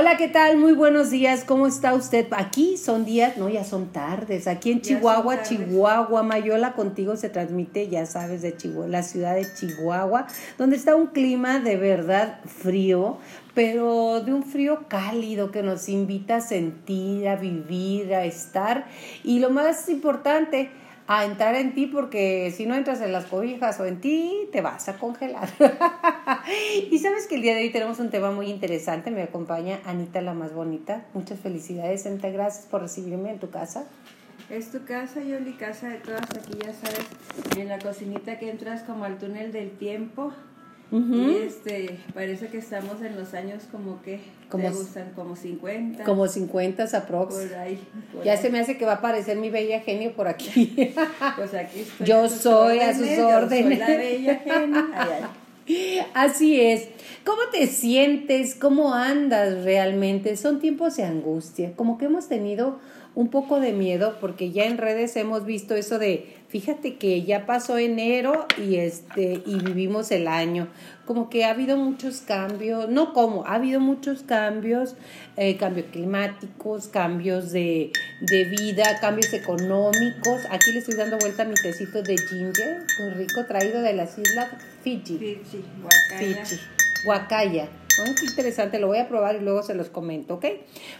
Hola, ¿qué tal? Muy buenos días. ¿Cómo está usted? Aquí son días, no, ya son tardes. Aquí en Chihuahua, Chihuahua, Mayola contigo se transmite, ya sabes, de Chihuahua, la ciudad de Chihuahua, donde está un clima de verdad frío, pero de un frío cálido que nos invita a sentir, a vivir, a estar. Y lo más importante, a entrar en ti porque si no entras en las cobijas o en ti, te vas a congelar. y sabes que el día de hoy tenemos un tema muy interesante. Me acompaña Anita la más bonita. Muchas felicidades, Anita. Gracias por recibirme en tu casa. Es tu casa, Yoli, casa de todas aquí, ya sabes, en la cocinita que entras como al túnel del tiempo. Y este, parece que estamos en los años como que como, gustan, como 50. Como 50 aprox. Por ahí. ya se me hace que va a aparecer mi bella genio por aquí. pues aquí estoy. Yo soy a sus órdenes. Soy la bella genio. Así es. ¿Cómo te sientes? ¿Cómo andas realmente? Son tiempos de angustia. Como que hemos tenido un poco de miedo porque ya en redes hemos visto eso de, fíjate que ya pasó enero y este y vivimos el año. Como que ha habido muchos cambios, no como, ha habido muchos cambios, eh, cambios climáticos, cambios de, de vida, cambios económicos. Aquí le estoy dando vuelta a mi tecito de ginger, muy rico, traído de las islas Fiji. Fiji, Fiji, Qué interesante, lo voy a probar y luego se los comento, ¿ok?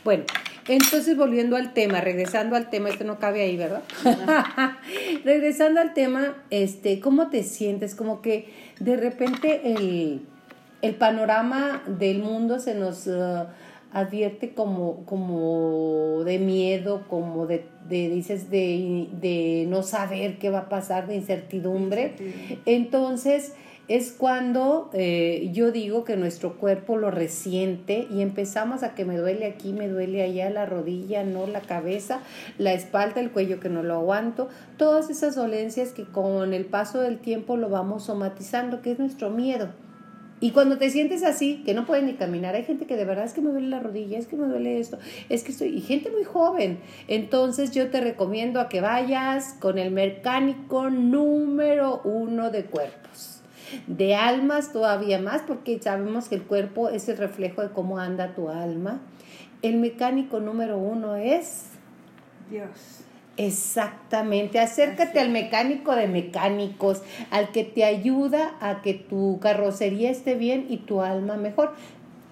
Bueno, entonces, volviendo al tema, regresando al tema, esto no cabe ahí, ¿verdad? regresando al tema, este, ¿cómo te sientes? Como que de repente el, el panorama del mundo se nos uh, advierte como, como de miedo, como de, de dices, de, de no saber qué va a pasar, de incertidumbre. Entonces, es cuando eh, yo digo que nuestro cuerpo lo resiente y empezamos a que me duele aquí, me duele allá, la rodilla, no la cabeza, la espalda, el cuello que no lo aguanto, todas esas dolencias que con el paso del tiempo lo vamos somatizando, que es nuestro miedo. Y cuando te sientes así, que no puedes ni caminar, hay gente que de verdad es que me duele la rodilla, es que me duele esto, es que estoy, y gente muy joven. Entonces yo te recomiendo a que vayas con el mecánico número uno de cuerpos de almas todavía más, porque sabemos que el cuerpo es el reflejo de cómo anda tu alma. El mecánico número uno es Dios. Exactamente, acércate al mecánico de mecánicos, al que te ayuda a que tu carrocería esté bien y tu alma mejor.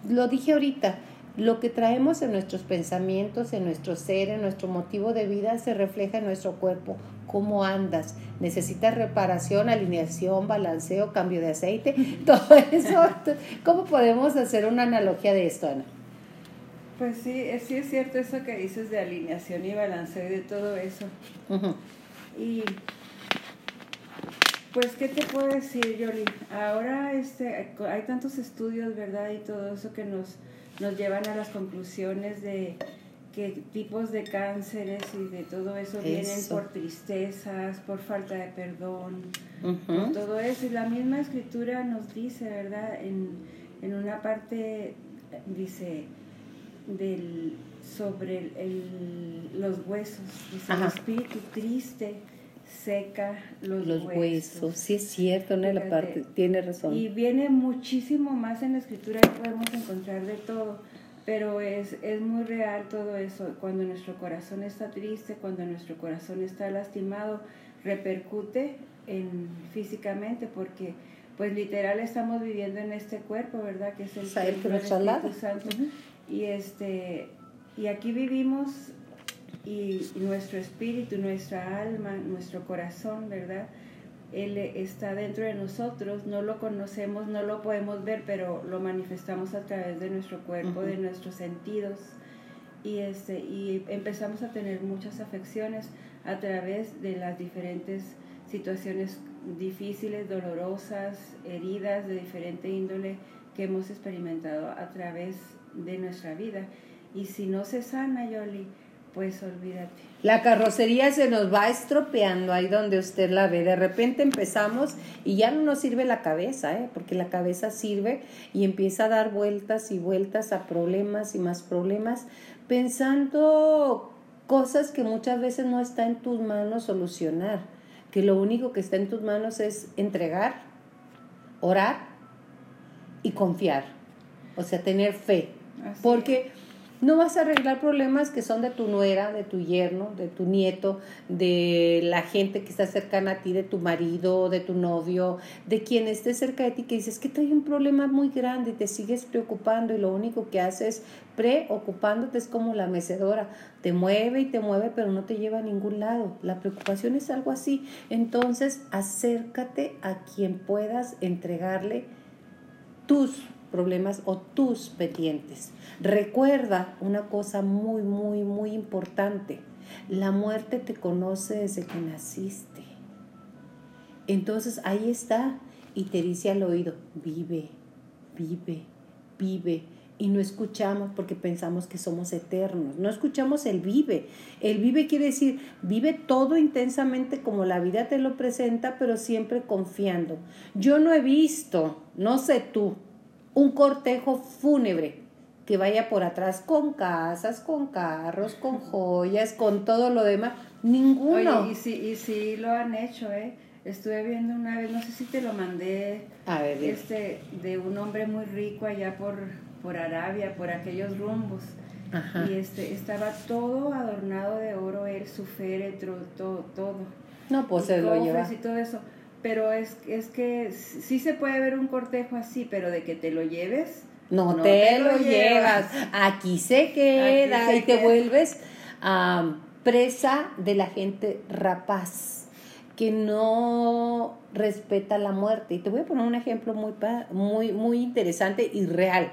Lo dije ahorita, lo que traemos en nuestros pensamientos, en nuestro ser, en nuestro motivo de vida, se refleja en nuestro cuerpo. ¿Cómo andas? ¿Necesitas reparación, alineación, balanceo, cambio de aceite? Todo eso. ¿Cómo podemos hacer una analogía de esto, Ana? Pues sí, sí es cierto eso que dices de alineación y balanceo y de todo eso. Y pues, ¿qué te puedo decir, Yoli? Ahora este, hay tantos estudios, ¿verdad? Y todo eso que nos nos llevan a las conclusiones de que tipos de cánceres y de todo eso, vienen por tristezas, por falta de perdón, por todo eso. Y la misma escritura nos dice, ¿verdad? En, en una parte dice del sobre el, los huesos, dice el espíritu triste seca los, los huesos. Sí es cierto, ¿no? La parte, tiene razón. Y viene muchísimo más en la escritura y podemos encontrar de todo, pero es, es muy real todo eso. Cuando nuestro corazón está triste, cuando nuestro corazón está lastimado, repercute en físicamente porque pues literal estamos viviendo en este cuerpo, ¿verdad? Que es el, Espíritu Santo. Y este y aquí vivimos y nuestro espíritu, nuestra alma, nuestro corazón, ¿verdad? Él está dentro de nosotros, no lo conocemos, no lo podemos ver, pero lo manifestamos a través de nuestro cuerpo, de nuestros sentidos. Y, este, y empezamos a tener muchas afecciones a través de las diferentes situaciones difíciles, dolorosas, heridas de diferente índole que hemos experimentado a través de nuestra vida. Y si no se sana, Yoli, pues olvídate. La carrocería se nos va estropeando ahí donde usted la ve. De repente empezamos y ya no nos sirve la cabeza, ¿eh? porque la cabeza sirve y empieza a dar vueltas y vueltas a problemas y más problemas, pensando cosas que muchas veces no está en tus manos solucionar, que lo único que está en tus manos es entregar, orar y confiar, o sea, tener fe Así Porque no vas a arreglar problemas que son de tu nuera, de tu yerno, de tu nieto, de la gente que está cercana a ti, de tu marido, de tu novio, de quien esté cerca de ti, que dices que trae un problema muy grande y te sigues preocupando y lo único que haces preocupándote es como la mecedora, te mueve y te mueve pero no te lleva a ningún lado. La preocupación es algo así. Entonces acércate a quien puedas entregarle tus problemas o tus pendientes. Recuerda una cosa muy, muy, muy importante. La muerte te conoce desde que naciste. Entonces ahí está y te dice al oído, vive, vive, vive. Y no escuchamos porque pensamos que somos eternos. No escuchamos el vive. El vive quiere decir, vive todo intensamente como la vida te lo presenta, pero siempre confiando. Yo no he visto, no sé tú, un cortejo fúnebre que vaya por atrás con casas, con carros, con joyas, con todo lo demás. Ninguno. Oye, y sí, y sí lo han hecho, ¿eh? Estuve viendo una vez, no sé si te lo mandé, A ver, dime. este, de un hombre muy rico allá por, por Arabia, por aquellos rumbos. Ajá. Y este, estaba todo adornado de oro, él, su féretro, todo, todo. No, pues Y se lo lleva. y todo eso. Pero es, es que sí se puede ver un cortejo así, pero de que te lo lleves, No, No te, te lo llevas. llevas. Aquí se queda Aquí se y te vuelves am, presa de la gente rapaz que no respeta la muerte. Y te voy a poner un ejemplo muy, muy, muy interesante y real.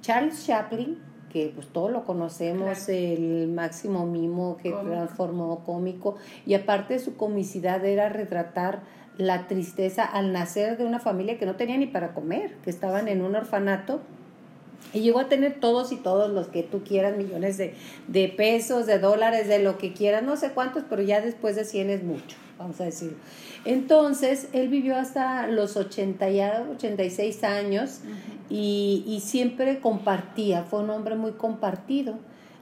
Charles Chaplin, que pues todos lo conocemos, Claro. el máximo mimo que Cómico. transformó cómico, y aparte de su comicidad era retratar la tristeza al nacer de una familia que no tenía ni para comer, que estaban en un orfanato. Y llegó a tener todos y todos los que tú quieras, millones de, de pesos, de dólares, de lo que quieras, no sé cuántos, pero ya después de 100 es mucho, vamos a decirlo. Entonces, él vivió hasta los 80 ya, 86 años y, y siempre compartía, fue un hombre muy compartido.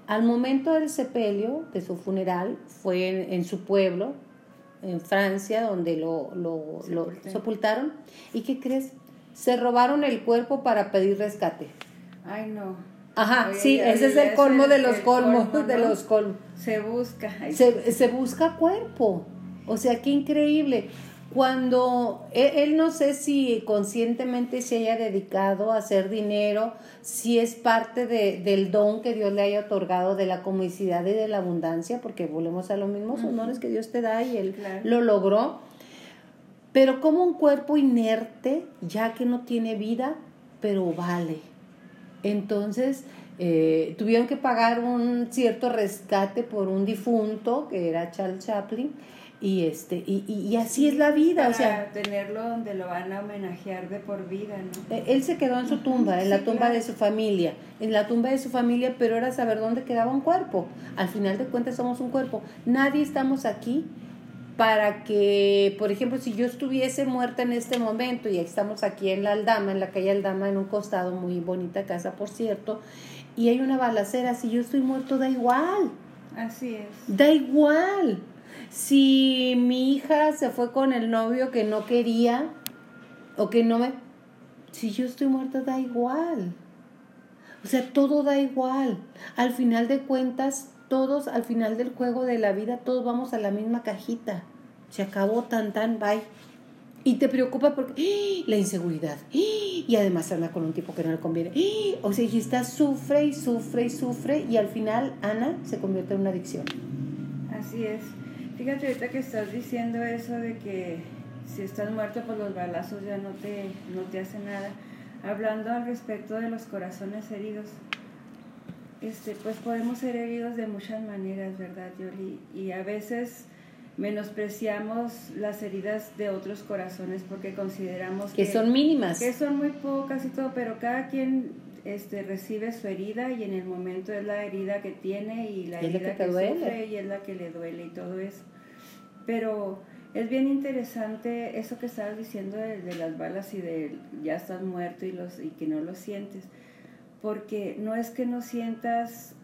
Al momento del sepelio, de su funeral, fue en, en su pueblo, en Francia, donde lo, lo, lo Sepultaron. ¿Y qué crees? Se robaron el cuerpo para pedir rescate. ay no. Ajá, Oye, sí, ese es el colmo de los colmos, colmo, de los colmos. Se busca. Se, se busca cuerpo. O sea, qué increíble. Cuando él, él no sé si conscientemente se haya dedicado a hacer dinero, si es parte de, del don que Dios le haya otorgado de la comicidad y de la abundancia, porque volvemos a los mismos honores que Dios te da y él Claro. lo logró. Pero como un cuerpo inerte, ya que no tiene vida, pero vale. Entonces, eh, tuvieron que pagar un cierto rescate por un difunto, que era Charles Chaplin, y, este, y, y- y así es la vida. O sea, Para tenerlo donde lo van a homenajear de por vida, ¿no? eh, él se quedó en su tumba, en la tumba claro. de su familia, en la tumba de su familia, pero era saber dónde quedaba un cuerpo. Al final de cuentas somos un cuerpo. Nadie estamos aquí para que, por ejemplo, si yo estuviese muerta en este momento y estamos aquí en la Aldama, en la calle Aldama, en un costado, muy bonita casa, por cierto, y hay una balacera, si yo estoy muerto, da igual. Así es. Da igual. Si mi hija se fue con el novio que no quería o que no me... Si yo estoy muerta, da igual. O sea, todo da igual. Al final de cuentas, todos, al final del juego de la vida, todos vamos a la misma cajita. Se acabó tan tan, bye. Y te preocupa porque ¡ah! la inseguridad. ¡ah! Y además anda con un tipo que no le conviene. ¡ah! O sea, y está sufre y sufre y sufre y al final Ana se convierte en una adicción. Así es. Fíjate ahorita que estás diciendo eso de que si estás muerto, pues los balazos ya no te, no te hacen nada. Hablando al respecto de los corazones heridos, este, pues podemos ser heridos de muchas maneras, ¿verdad, Yoli? Y a veces menospreciamos las heridas de otros corazones porque consideramos Que son mínimas. que son muy pocas y todo, pero cada quien este, recibe su herida y en el momento es la herida que tiene y la Y herida que sufre y es la que le duele y todo eso. Pero es bien interesante eso que estabas diciendo de, de las balas y de ya estás muerto y, los, y que no lo sientes, porque no es que no sientas,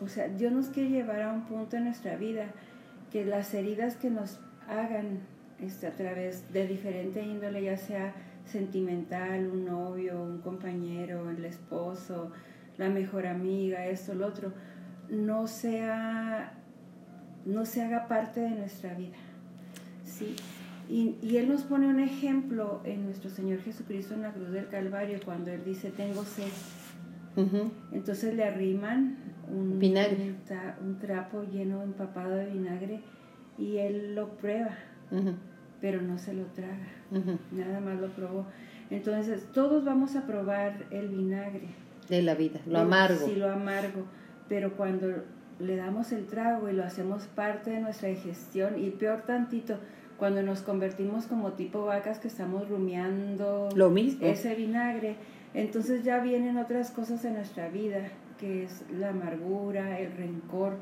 o sea, Dios nos quiere llevar a un punto en nuestra vida que las heridas que nos hagan este, a través de diferente índole, ya sea sentimental, un novio, un compañero, el esposo, la mejor amiga, esto, lo otro, no sea, no se haga parte de nuestra vida. ¿sí? Y, y, Él nos pone un ejemplo en nuestro Señor Jesucristo en la cruz del Calvario cuando Él dice, tengo sed. Entonces le arriman un, vinagre. Un, trapo lleno, empapado de vinagre y Él lo prueba, pero no se lo traga, nada más lo probó. Entonces todos vamos a probar el vinagre. De la vida, lo amargo. Sí, lo amargo, pero cuando le damos el trago y lo hacemos parte de nuestra digestión y peor tantito, cuando nos convertimos como tipo vacas que estamos rumiando lo mismo. ese vinagre, entonces ya vienen otras cosas en nuestra vida, que es la amargura, el rencor,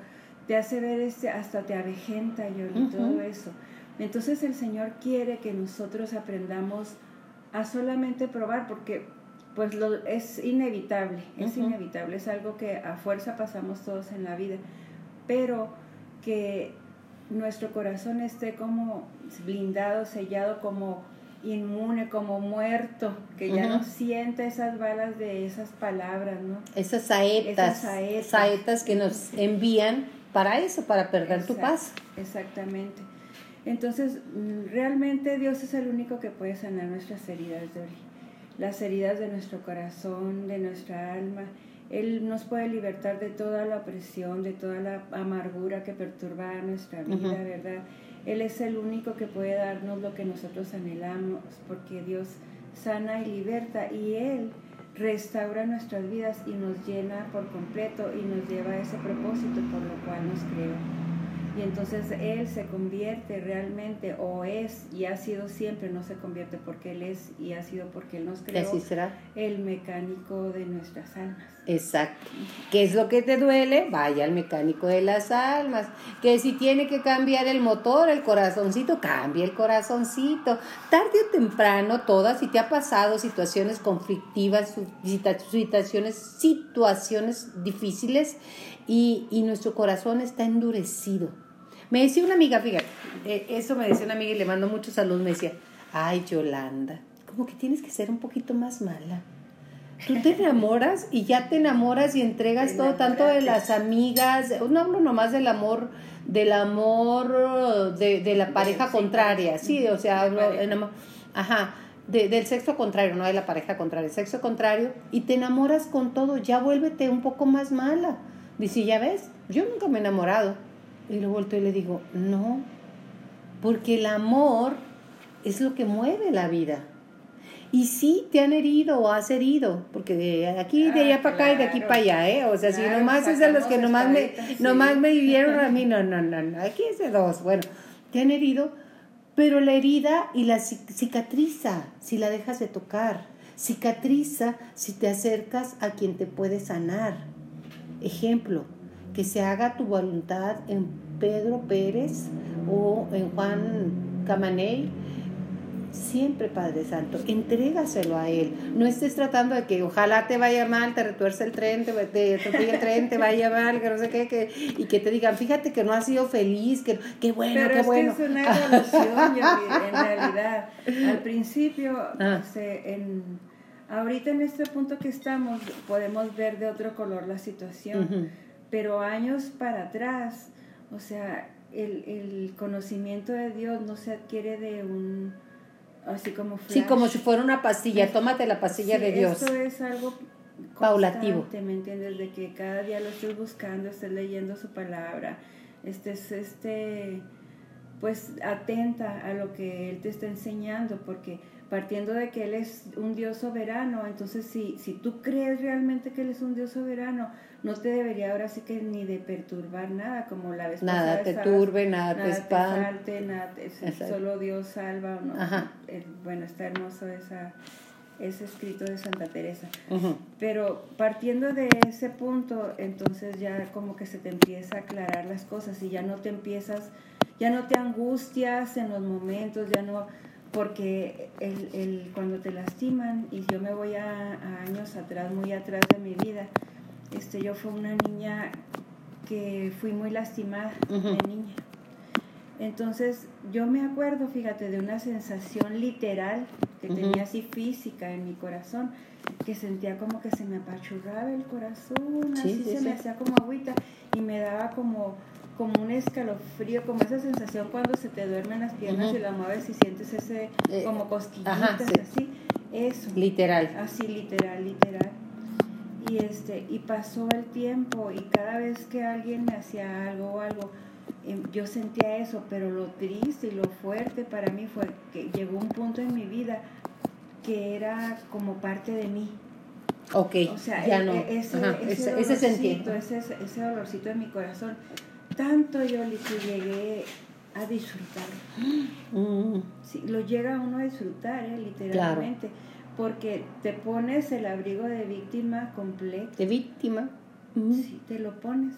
te hace ver este, hasta te avejenta yo y todo eso. Entonces el Señor quiere que nosotros aprendamos a solamente probar, porque pues lo, es inevitable, es inevitable, es algo que a fuerza pasamos todos en la vida, pero que nuestro corazón esté como blindado, sellado, como inmune, como muerto, que ya no sienta esas balas de esas palabras, ¿no? Esas saetas, esas saetas, que nos envían para eso, para perder tu paz. Exactamente. Entonces, mm, realmente Dios es el único que puede sanar nuestras heridas de las heridas de nuestro corazón, de nuestra alma. Él nos puede libertar de toda la opresión, de toda la amargura que perturba nuestra vida, ¿verdad? Él es el único que puede darnos lo que nosotros anhelamos, porque Dios sana y liberta y Él restaura nuestras vidas y nos llena por completo y nos lleva a ese propósito por lo cual nos creó. Y entonces Él se convierte realmente, o es y ha sido siempre, no se convierte porque Él es y ha sido porque Él nos creó, así será. el mecánico de nuestras almas. Exacto. ¿Qué es lo que te duele? Vaya al mecánico de las almas. Que si tiene que cambiar el motor, el corazoncito, cambie el corazoncito. Tarde o temprano, todas, si te ha pasado situaciones conflictivas, situaciones, situaciones difíciles y, y nuestro corazón está endurecido me decía una amiga, fíjate, eso me decía una amiga y le mando mucho salud, me decía, ay Yolanda, como que tienes que ser un poquito más mala. Tú te enamoras y ya te enamoras y entregas todo, tanto de las amigas, no hablo nomás del amor, del amor de, de la pareja contraria, sí, o sea, hablo, ajá, de, del sexo contrario, no de la pareja contraria, el sexo contrario, y te enamoras con todo, ya vuélvete un poco más mala. Dice, ya ves, yo nunca me he enamorado y lo vuelto y le digo, no, porque el amor es lo que mueve la vida. Y sí te han herido o has herido, porque de aquí, de allá ah, para acá y de aquí para allá, ¿eh? O sea, si nomás es de los que nomás me, nomás me vivieron a mí, no, no, no, no, aquí es de dos. Bueno, te han herido, pero la herida y la cicatriza si la dejas de tocar. Cicatriza si te acercas a quien te puede sanar. Ejemplo, que se haga tu voluntad en Pedro Pérez o en Juan Camaney. Siempre, Padre Santo, entrégaselo a Él. No estés tratando de que ojalá te vaya mal, te retuerce el tren, te, te el tren, te vaya mal, que no sé qué, que, y que te digan, fíjate que no has sido feliz, que qué bueno, Pero qué es bueno. Que es una evolución, en realidad. Al principio, ah. en, ahorita en este punto que estamos, podemos ver de otro color la situación pero años para atrás, o sea, el, el conocimiento de Dios no se adquiere de un, así como flash. Sí, como si fuera una pastilla, tómate la pastilla de Dios. Esto es algo paulativo. ¿me entiendes? De que cada día lo estés buscando, estés leyendo su palabra, estés, este, pues atenta a lo que Él te está enseñando, porque partiendo de que Él es un Dios soberano, entonces si, si tú crees realmente que Él es un Dios soberano, no te debería ahora sí que ni de perturbar nada, como la vez nada te turbe, nada, te espante. Nada solo Dios salva. ¿no? Eh, bueno, está hermoso esa, ese escrito de Santa Teresa. Pero partiendo de ese punto, entonces ya como que se te empieza a aclarar las cosas y ya no te empiezas, ya no te angustias en los momentos, ya no porque el, el, cuando te lastiman, y yo me voy a, a años atrás, muy atrás de mi vida, este, yo fui una niña que fui muy lastimada de niña. Entonces yo me acuerdo, fíjate, de una sensación literal que tenía así física en mi corazón, que sentía como que se me apachurraba el corazón, así se me hacía como agüita y me daba como como un escalofrío, como esa sensación cuando se te duermen las piernas y la mueves y sientes ese eh, como cosquillitas así, eso. Literal. Así literal, literal. Y este y pasó el tiempo y cada vez que alguien me hacía algo o algo em, yo sentía eso, pero lo triste y lo fuerte para mí fue que llegó un punto en mi vida que era como parte de mí. Ok, o sea, ya e, no. E, ese, ese, ese, ese, ese dolorcito en mi corazón tanto yo que llegué a disfrutar. Mm. Sí, lo llega uno a disfrutar, ¿eh? literalmente. Porque te pones el abrigo de víctima completo. De víctima. Sí, te lo pones.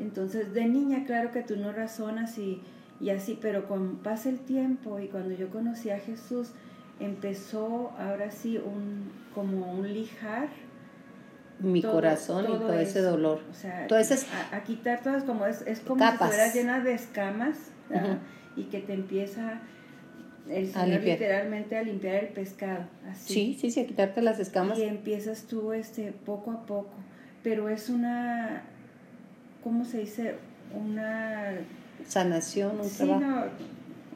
Entonces, de niña, claro que tú no razonas y, y así, pero con pasa el tiempo y cuando yo conocí a Jesús, empezó ahora sí un, como un lijar mi corazón y todo ese dolor. O sea, a, quitar todas como es, es como si estuvieras llena de escamas y que te empieza el Señor literalmente a limpiar el pescado. Así. Sí, sí, sí, a quitarte las escamas. Y empiezas tú este poco a poco, pero es una, ¿cómo se dice? Una sanación, un sí, No,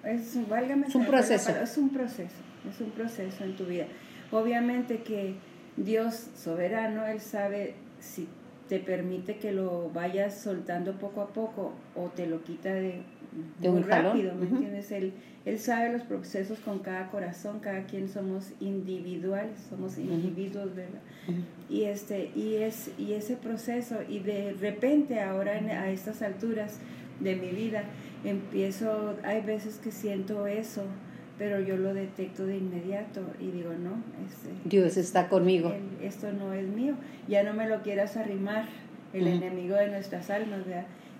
es, válgame es un proceso. es un proceso, es un proceso en tu vida. Obviamente que Dios soberano, Él sabe si te permite que lo vayas soltando poco a poco o te lo quita de, muy rápido, ¿me entiendes? Él, él sabe los procesos con cada corazón, cada quien somos individuales, somos individuos, ¿verdad? Y este y es y ese proceso y de repente ahora a estas alturas de mi vida empiezo hay veces que siento eso pero yo lo detecto de inmediato y digo, no, este, Dios está conmigo. esto no es mío, ya no me lo quieras arrimar, el enemigo de nuestras almas,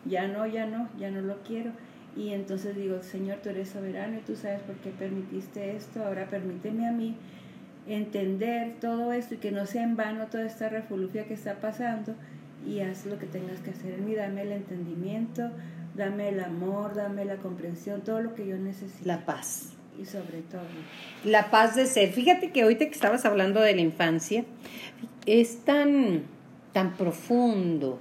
ya no, ya no, ya no lo quiero. Y entonces digo, Señor, tú eres soberano y tú sabes por qué permitiste esto, ahora permíteme a mí entender todo esto y que no sea en vano toda esta refulufia que está pasando y haz lo que tengas que hacer en mí, dame el entendimiento, dame el amor, dame la comprensión, todo lo que yo necesito. La paz y sobre todo. La paz de ser. Fíjate que ahorita que estabas hablando de la infancia, es tan, tan profundo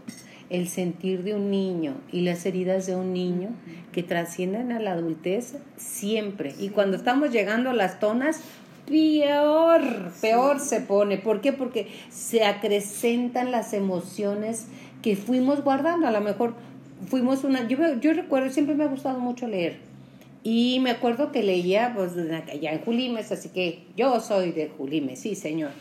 el sentir de un niño y las heridas de un niño que trascienden a la adultez siempre. Y cuando estamos llegando a las tonas, peor, peor se pone. ¿Por qué? Porque se acrecentan las emociones que fuimos guardando. A lo mejor fuimos una... Yo, yo recuerdo, siempre me ha gustado mucho leer y me acuerdo que leía pues allá en Julimes, así que yo soy de Julimes, sí señor.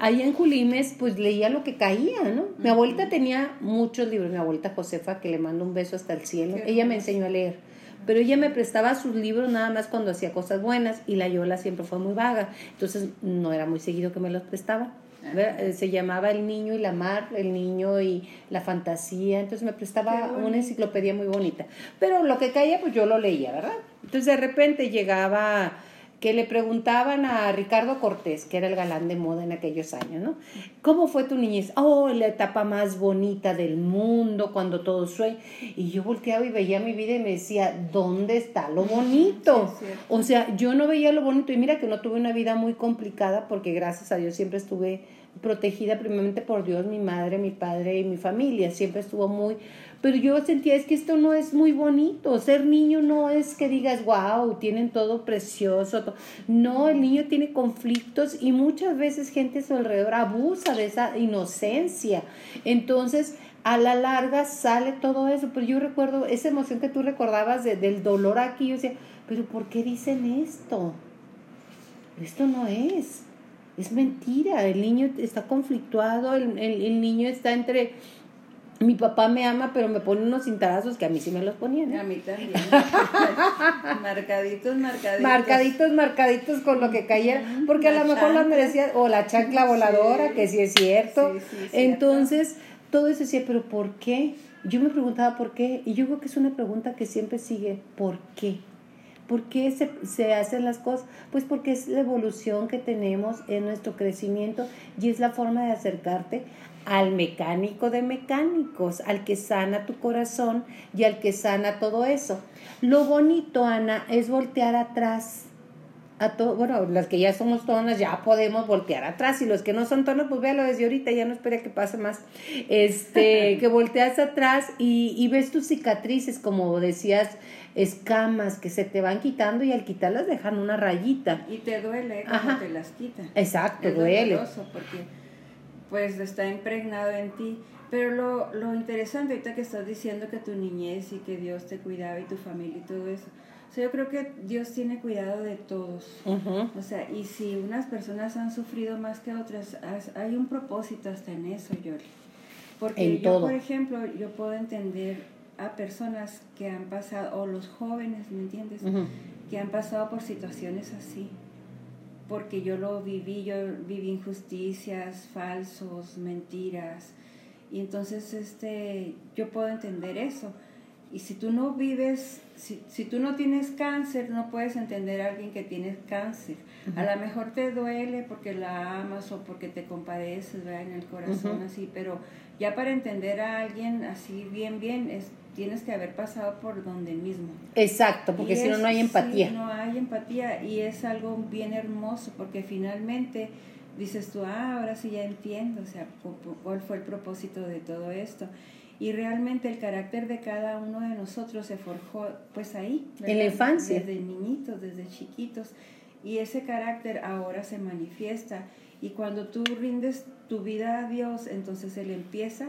Allá en Julimes pues leía lo que caía, ¿no? Mi abuelita tenía muchos libros, mi abuelita Josefa, que le mando un beso hasta el cielo, ella me enseñó a leer, pero ella me prestaba sus libros nada más cuando hacía cosas buenas y la Yola siempre fue muy vaga, entonces no era muy seguido que me los prestaba. Eh, se llamaba El niño y la mar, El niño y la fantasía, entonces me prestaba una enciclopedia muy bonita. Pero lo que caía, pues yo lo leía, ¿verdad? Entonces de repente llegaba que le preguntaban a Ricardo Cortés, que era el galán de moda en aquellos años, ¿no? ¿Cómo fue tu niñez? Oh, la etapa más bonita del mundo, cuando todo fue. Y yo volteaba y veía mi vida y me decía, ¿dónde está lo bonito? o sea, yo no veía lo bonito. Y mira que no tuve una vida muy complicada, porque gracias a Dios siempre estuve protegida primeramente por Dios, mi madre, mi padre y mi familia. Siempre estuvo muy pero yo sentía es que esto no es muy bonito, ser niño no es que digas, wow, tienen todo precioso, no, el niño tiene conflictos y muchas veces gente a su alrededor abusa de esa inocencia, entonces a la larga sale todo eso, pero yo recuerdo esa emoción que tú recordabas del dolor aquí, yo decía, pero ¿por qué dicen esto? Esto no es, es mentira, el niño está conflictuado, el, el niño está entre mi papá me ama, pero me pone unos cintarazos que a mí sí me los ponían. ¿eh? A mí también. marcaditos, marcaditos. Marcaditos, marcaditos con lo que cayera. Porque a lo mejor las merecía, o la chancla voladora, que sí es cierto. Entonces, todo eso decía, pero ¿por qué? Yo me preguntaba por qué. Y yo creo que es una pregunta que siempre sigue, ¿por qué? ¿Por qué se, se, hacen las cosas? Pues porque es la evolución que tenemos en nuestro crecimiento y es la forma de acercarte al mecánico de mecánicos, al que sana tu corazón y al que sana todo eso. Lo bonito, Ana, es voltear atrás. A todo, bueno, las que ya somos tonas ya podemos voltear atrás y los que no son tonas, pues véalo desde ahorita, ya no espere que pase más. Este, que volteas atrás y, y ves tus cicatrices, como decías, escamas que se te van quitando y al quitarlas dejan una rayita. Y te duele cuando te las quitan. Exacto, es duele. porque pues está impregnado en ti. Pero lo, lo interesante ahorita que estás diciendo que tu niñez y que Dios te cuidaba y tu familia y todo eso. O sea, yo creo que Dios tiene cuidado de todos. O sea, y si unas personas han sufrido más que otras, hay un propósito hasta en eso, Yoli. Porque yo, por ejemplo, yo puedo entender a personas que han pasado, o los jóvenes, ¿me entiendes? Que han pasado por situaciones así porque yo lo viví, yo viví injusticias, falsos, mentiras. Y entonces este, yo puedo entender eso. Y si tú no vives, si, si tú no tienes cáncer, no puedes entender a alguien que tiene cáncer. A lo mejor te duele porque la amas o porque te compadeces ¿verdad? en el corazón así, pero ya para entender a alguien así bien, bien, es, tienes que haber pasado por donde mismo. Exacto, porque si no, no hay empatía. no hay empatía y es algo bien hermoso porque finalmente dices tú, ah, ahora sí ya entiendo, o sea, cuál fue el propósito de todo esto. Y realmente el carácter de cada uno de nosotros se forjó pues ahí. En la infancia. Desde niñitos, desde chiquitos. Y ese carácter ahora se manifiesta. Y cuando tú rindes tu vida a Dios, entonces Él empieza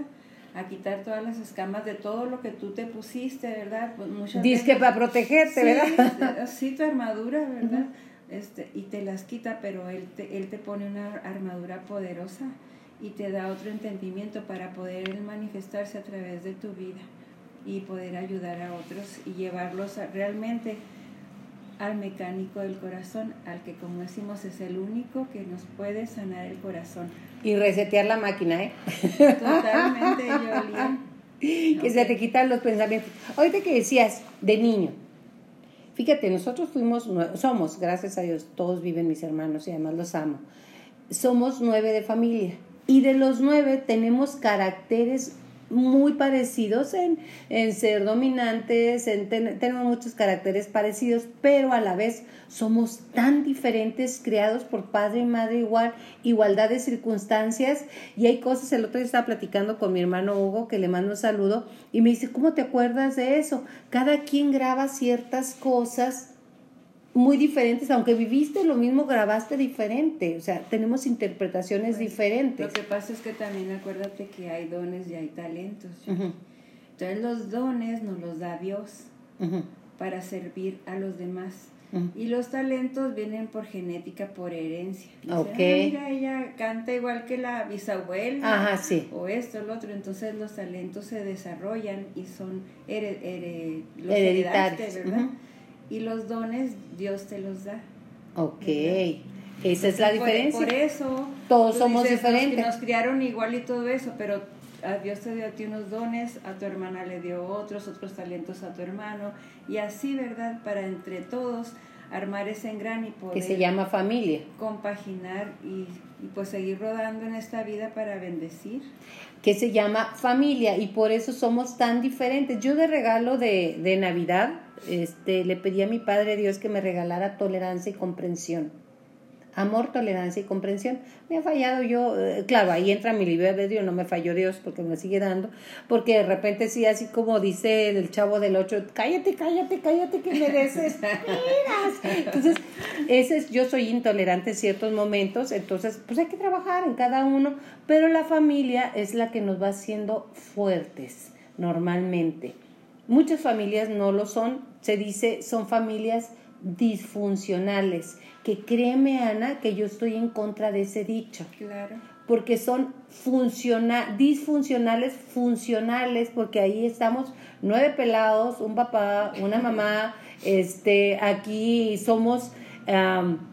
a quitar todas las escamas de todo lo que tú te pusiste, ¿verdad? Pues Dice que para protegerte, ¿verdad? Sí, tu armadura, ¿verdad? este, y te las quita, pero él te, él te pone una armadura poderosa y te da otro entendimiento para poder manifestarse a través de tu vida y poder ayudar a otros y llevarlos a, realmente al mecánico del corazón, al que como decimos es el único que nos puede sanar el corazón. Y resetear la máquina, ¿eh? Totalmente, Que se te quitan los pensamientos. Ahorita que decías, de niño, fíjate, nosotros fuimos, somos, gracias a Dios, todos viven mis hermanos y además los amo. Somos nueve de familia. Y de los nueve tenemos caracteres muy parecidos en, en ser dominantes, en tenemos muchos caracteres parecidos, pero a la vez somos tan diferentes, creados por padre y madre igual, igualdad de circunstancias, y hay cosas, el otro día estaba platicando con mi hermano Hugo, que le mando un saludo, y me dice, ¿cómo te acuerdas de eso? Cada quien graba ciertas cosas muy diferentes, aunque viviste lo mismo, grabaste diferente, o sea, tenemos interpretaciones diferentes. Lo que pasa es que también acuérdate que hay dones y hay talentos. Entonces los dones nos los da Dios para servir a los demás. Y los talentos vienen por genética, por herencia. Ah, mira, ella canta igual que la bisabuela. Ajá, sí. O esto, lo otro. Entonces los talentos se desarrollan y son los hereditarios, ¿verdad? Y los dones Dios te los da. Ok. Esa es la diferencia. Por, eso todos somos diferentes. Nos, criaron igual y todo eso, pero a Dios te dio a ti unos dones, a tu hermana le dio otros, otros talentos a tu hermano, y así, ¿verdad? Para entre todos armar ese engran y poder... Que se llama familia. Compaginar y, y, pues seguir rodando en esta vida para bendecir. Que se llama familia y por eso somos tan diferentes. Yo de regalo de, de Navidad este, le pedí a mi Padre Dios que me regalara tolerancia y comprensión amor, tolerancia y comprensión. Me ha fallado yo, eh, claro, ahí entra mi de Dios, no me falló Dios porque me sigue dando, porque de repente sí, así como dice el chavo del 8, cállate, cállate, cállate que mereces. Entonces, ese es, yo soy intolerante en ciertos momentos, entonces, pues hay que trabajar en cada uno, pero la familia es la que nos va haciendo fuertes normalmente. Muchas familias no lo son, se dice, son familias disfuncionales que créeme, Ana, que yo estoy en contra de ese dicho. Claro. Porque son funciona disfuncionales, funcionales, porque ahí estamos nueve pelados, un papá, una mamá, este, aquí somos,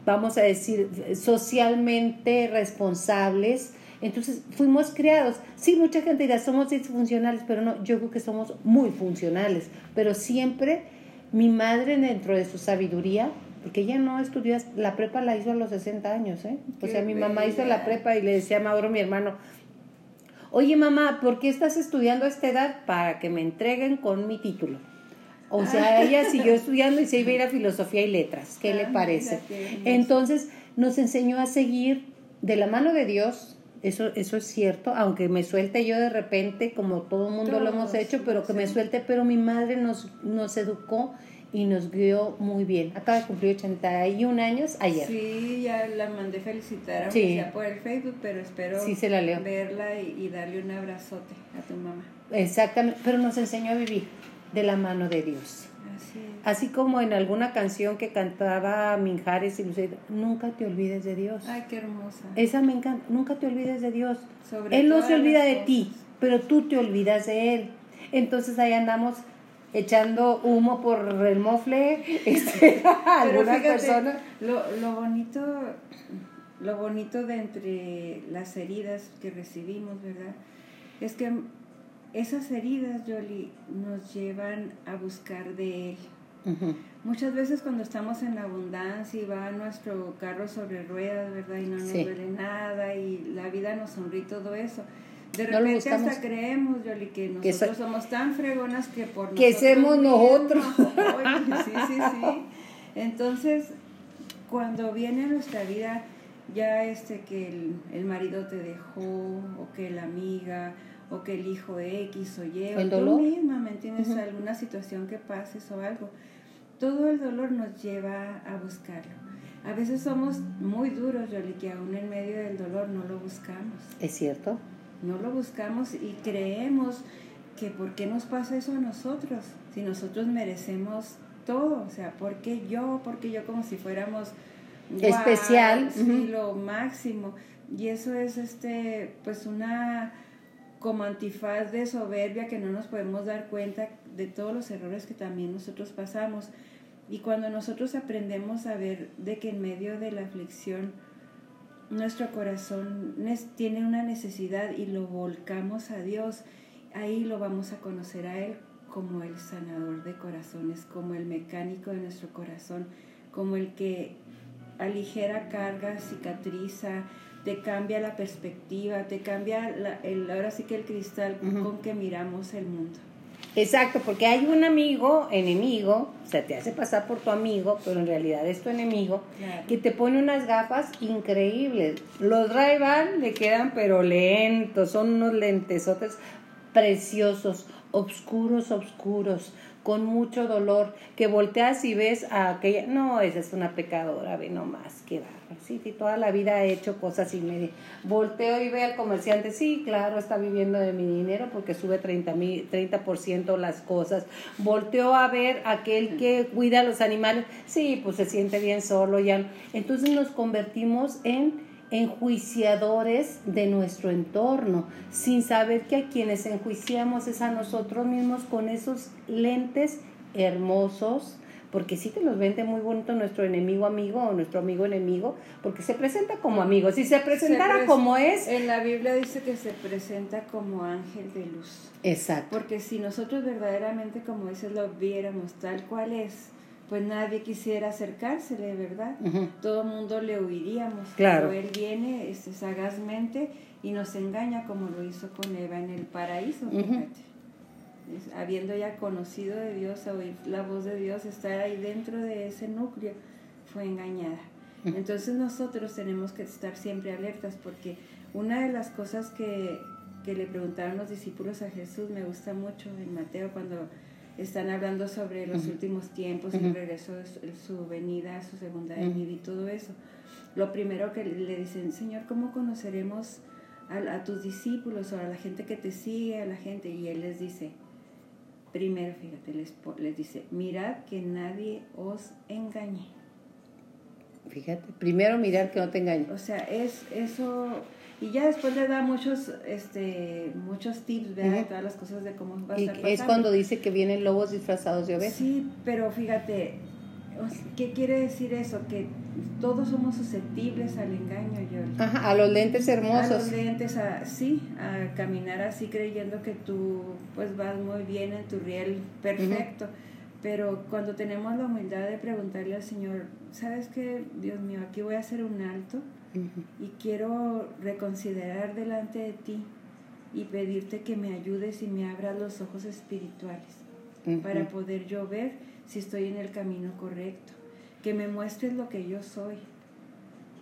vamos a decir, socialmente responsables. Entonces fuimos creados. Sí, mucha gente dirá, somos disfuncionales, pero no, yo creo que somos muy funcionales, pero siempre Mi madre dentro de su sabiduría, porque ella no estudió, la prepa la hizo a los 60 años, ¿eh? O Qué sea, mi mamá hizo la prepa y le decía a Mauro, mi hermano, oye mamá, ¿por qué estás estudiando a esta edad? Para que me entreguen con mi título. O sea, ella siguió estudiando y se iba a ir a filosofía y letras. ¿Qué Ah, le mira, parece? Entonces, nos enseñó a seguir de la mano de Dios. Eso, eso es cierto, aunque me suelte yo de repente, como todo el mundo lo hemos hecho, pero que me suelte, pero mi madre nos, nos educó y nos guió muy bien. Acaba de cumplir 81 años ayer. Sí, ya la mandé felicitar, Sí. aunque sea por el Facebook, pero espero Sí, se la leo. verla y, y darle un abrazote a tu mamá. Exactamente, pero nos enseñó a vivir de la mano de Dios. Así es. Así como en alguna canción que cantaba Minjares y Lucero, nunca te olvides de Dios. Ay, qué hermosa. Esa me encanta, nunca te olvides de Dios. Sobre Él no se olvida de ti, pero tú te olvidas de Él. Entonces ahí andamos echando humo por el mofle este, a algunas fíjate, personas. Lo, lo bonito, lo bonito de entre las heridas que recibimos, ¿verdad? Es que esas heridas, Yoli, nos llevan a buscar de Él. Muchas veces cuando estamos en abundancia y va nuestro carro sobre ruedas, ¿verdad? Y no nos Sí. duele nada y la vida nos sonríe todo eso. De No repente buscamos. hasta creemos, Yoli, que Que nosotros so- somos tan fregonas que por Que somos nosotros. Oye, sí, sí, sí. Entonces, cuando viene nuestra vida ya este que el, el marido te dejó o que la amiga o que el hijo X o Y o tú misma, ¿me entiendes? Alguna situación que pases o algo. Todo el dolor nos lleva a buscarlo. A veces somos muy duros, Yoli, que aún en medio del dolor no lo buscamos. Es cierto. No lo buscamos y creemos que por qué nos pasa eso a nosotros, si nosotros merecemos todo, o sea, ¿por qué yo? Porque yo como si fuéramos guau, Especial, sí, lo máximo. Y eso es este pues una como antifaz de soberbia que no nos podemos dar cuenta de todos los errores que también nosotros pasamos. Y cuando nosotros aprendemos a ver de que en medio de la aflicción nuestro corazón tiene una necesidad y lo volcamos a Dios, ahí lo vamos a conocer a Él como el sanador de corazones, como el mecánico de nuestro corazón, como el que aligera cargas, cicatriza, te cambia la perspectiva, te cambia la- el, ahora sí que el cristal con que miramos el mundo. Exacto, porque hay un amigo, enemigo, o sea, te hace pasar por tu amigo, pero en realidad es tu enemigo, Claro. que te pone unas gafas increíbles. Los ray le quedan pero lentos, son unos lentesotes preciosos, oscuros, oscuros, con mucho dolor, que volteas y ves a aquella, no, esa es una pecadora, ve nomás, qué barba. Sí, sí, toda la vida ha hecho cosas y me volteo y ve al comerciante, sí, claro, está viviendo de mi dinero porque sube 30, mil- 30% las cosas. Volteo a ver a aquel que cuida a los animales, sí, pues se siente bien solo ya. Entonces nos convertimos en enjuiciadores de nuestro entorno, sin saber que a quienes enjuiciamos es a nosotros mismos con esos lentes hermosos, porque sí te los vende muy bonito nuestro enemigo amigo o nuestro amigo enemigo, porque se presenta como amigo. Si se presentara pres- como es, En la Biblia dice que se presenta como ángel de luz. exacto. Porque si nosotros verdaderamente, como dices, lo viéramos tal cual es, pues nadie quisiera acercársele, ¿verdad? Todo el mundo le huiríamos. Claro. Pero él viene este, sagazmente y nos engaña como lo hizo con Eva en el paraíso, fíjate. Habiendo ya conocido de Dios, oír la voz de Dios, estar ahí dentro de ese núcleo, fue engañada. Entonces nosotros tenemos que estar siempre alertas porque una de las cosas que, que le preguntaron los discípulos a Jesús me gusta mucho en Mateo cuando están hablando sobre los últimos tiempos, Ujú. el regreso de su, venida, su segunda venida y todo eso. Lo primero que le dicen, Señor, ¿cómo conoceremos a, a tus discípulos o a la gente que te sigue, a la gente? Y él les dice, primero, fíjate, les, les dice, mirad que nadie os engañe. Fíjate, primero mirar que no te engañe. O sea, es eso y ya después le da muchos este muchos tips, ¿verdad? Todas las cosas de cómo va a Y estar es cuando dice que vienen lobos disfrazados de ovejas. Sí, pero fíjate, ¿qué quiere decir eso? Que todos somos susceptibles al engaño, yo. Ajá, a los lentes A los hermosos. lentes, a, sí, a caminar así creyendo que tú pues vas muy bien en tu riel perfecto. Pero cuando tenemos la humildad de preguntarle al Señor, ¿sabes qué? Dios mío, aquí voy a hacer un alto y quiero reconsiderar delante de ti y pedirte que me ayudes y me abras los ojos espirituales para poder yo ver si estoy en el camino correcto, que me muestres lo que yo soy.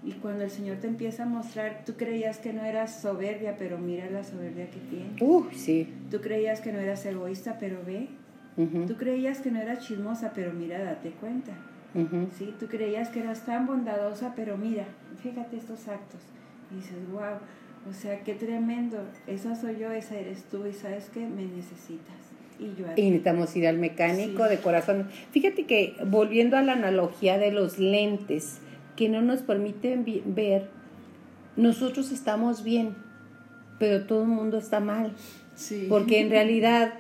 Y cuando el Señor te empieza a mostrar, tú creías que no eras soberbia, pero mira la soberbia que tienes. Uh, sí. Tú creías que no eras egoísta, pero ve. Tú creías que no eras chismosa, pero mira, date cuenta. ¿Sí? Tú creías que eras tan bondadosa, pero mira, fíjate estos actos. Y dices, wow, o sea, qué tremendo. Esa soy yo, esa eres tú, y sabes que me necesitas. Y yo y necesitamos ir al mecánico de corazón. Fíjate que volviendo a la analogía de los lentes, que no nos permiten ver, nosotros estamos bien, pero todo el mundo está mal. Sí. Porque en realidad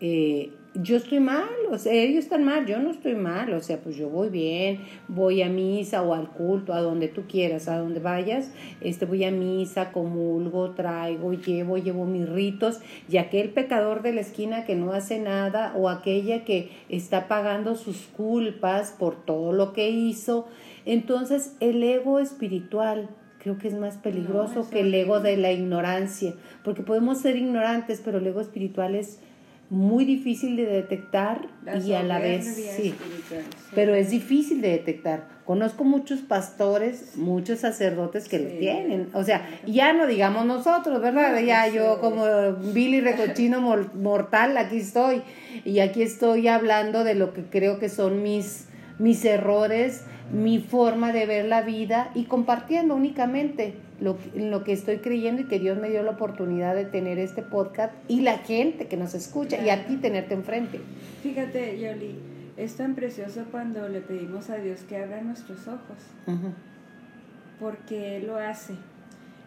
eh, yo estoy mal, o sea, ellos están mal, yo no estoy mal, o sea, pues yo voy bien, voy a misa o al culto, a donde tú quieras, a donde vayas, este, voy a misa, comulgo, traigo, llevo, llevo mis ritos, y aquel pecador de la esquina que no hace nada, o aquella que está pagando sus culpas por todo lo que hizo, entonces el ego espiritual creo que es más peligroso que el ego de la ignorancia, porque podemos ser ignorantes, pero el ego espiritual es muy difícil de detectar y a la vez sí, pero es difícil de detectar. Conozco muchos pastores, muchos sacerdotes que lo tienen, o sea, ya no digamos nosotros, ¿verdad? Ya yo como Billy Recochino mortal, aquí estoy. Y aquí estoy hablando de lo que creo que son mis mis errores, mi forma de ver la vida y compartiendo únicamente lo, lo que estoy creyendo y que Dios me dio la oportunidad de tener este podcast y la gente que nos escucha y a ti tenerte enfrente. Fíjate, Yoli, es tan precioso cuando le pedimos a Dios que abra nuestros ojos, porque Él lo hace,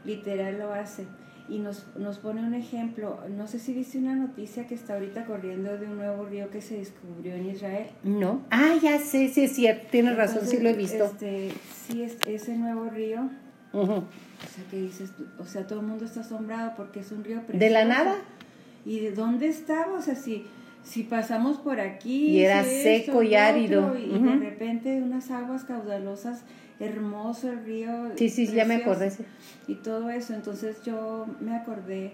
literal lo hace. Y nos, nos pone un ejemplo, no sé si viste una noticia que está ahorita corriendo de un nuevo río que se descubrió en Israel. No. Ah, ya sé, sí es cierto, tienes razón, sí lo he visto. Este, sí, es, ese nuevo río o sea, que dices, o sea, todo el mundo está asombrado porque es un río precioso. ¿De la nada? ¿Y de dónde estaba? O sea, si, si pasamos por aquí... Y era seco y árido. y, de repente unas aguas caudalosas, hermoso el río. Sí, sí, ya me acordé. Y todo eso. Entonces yo me acordé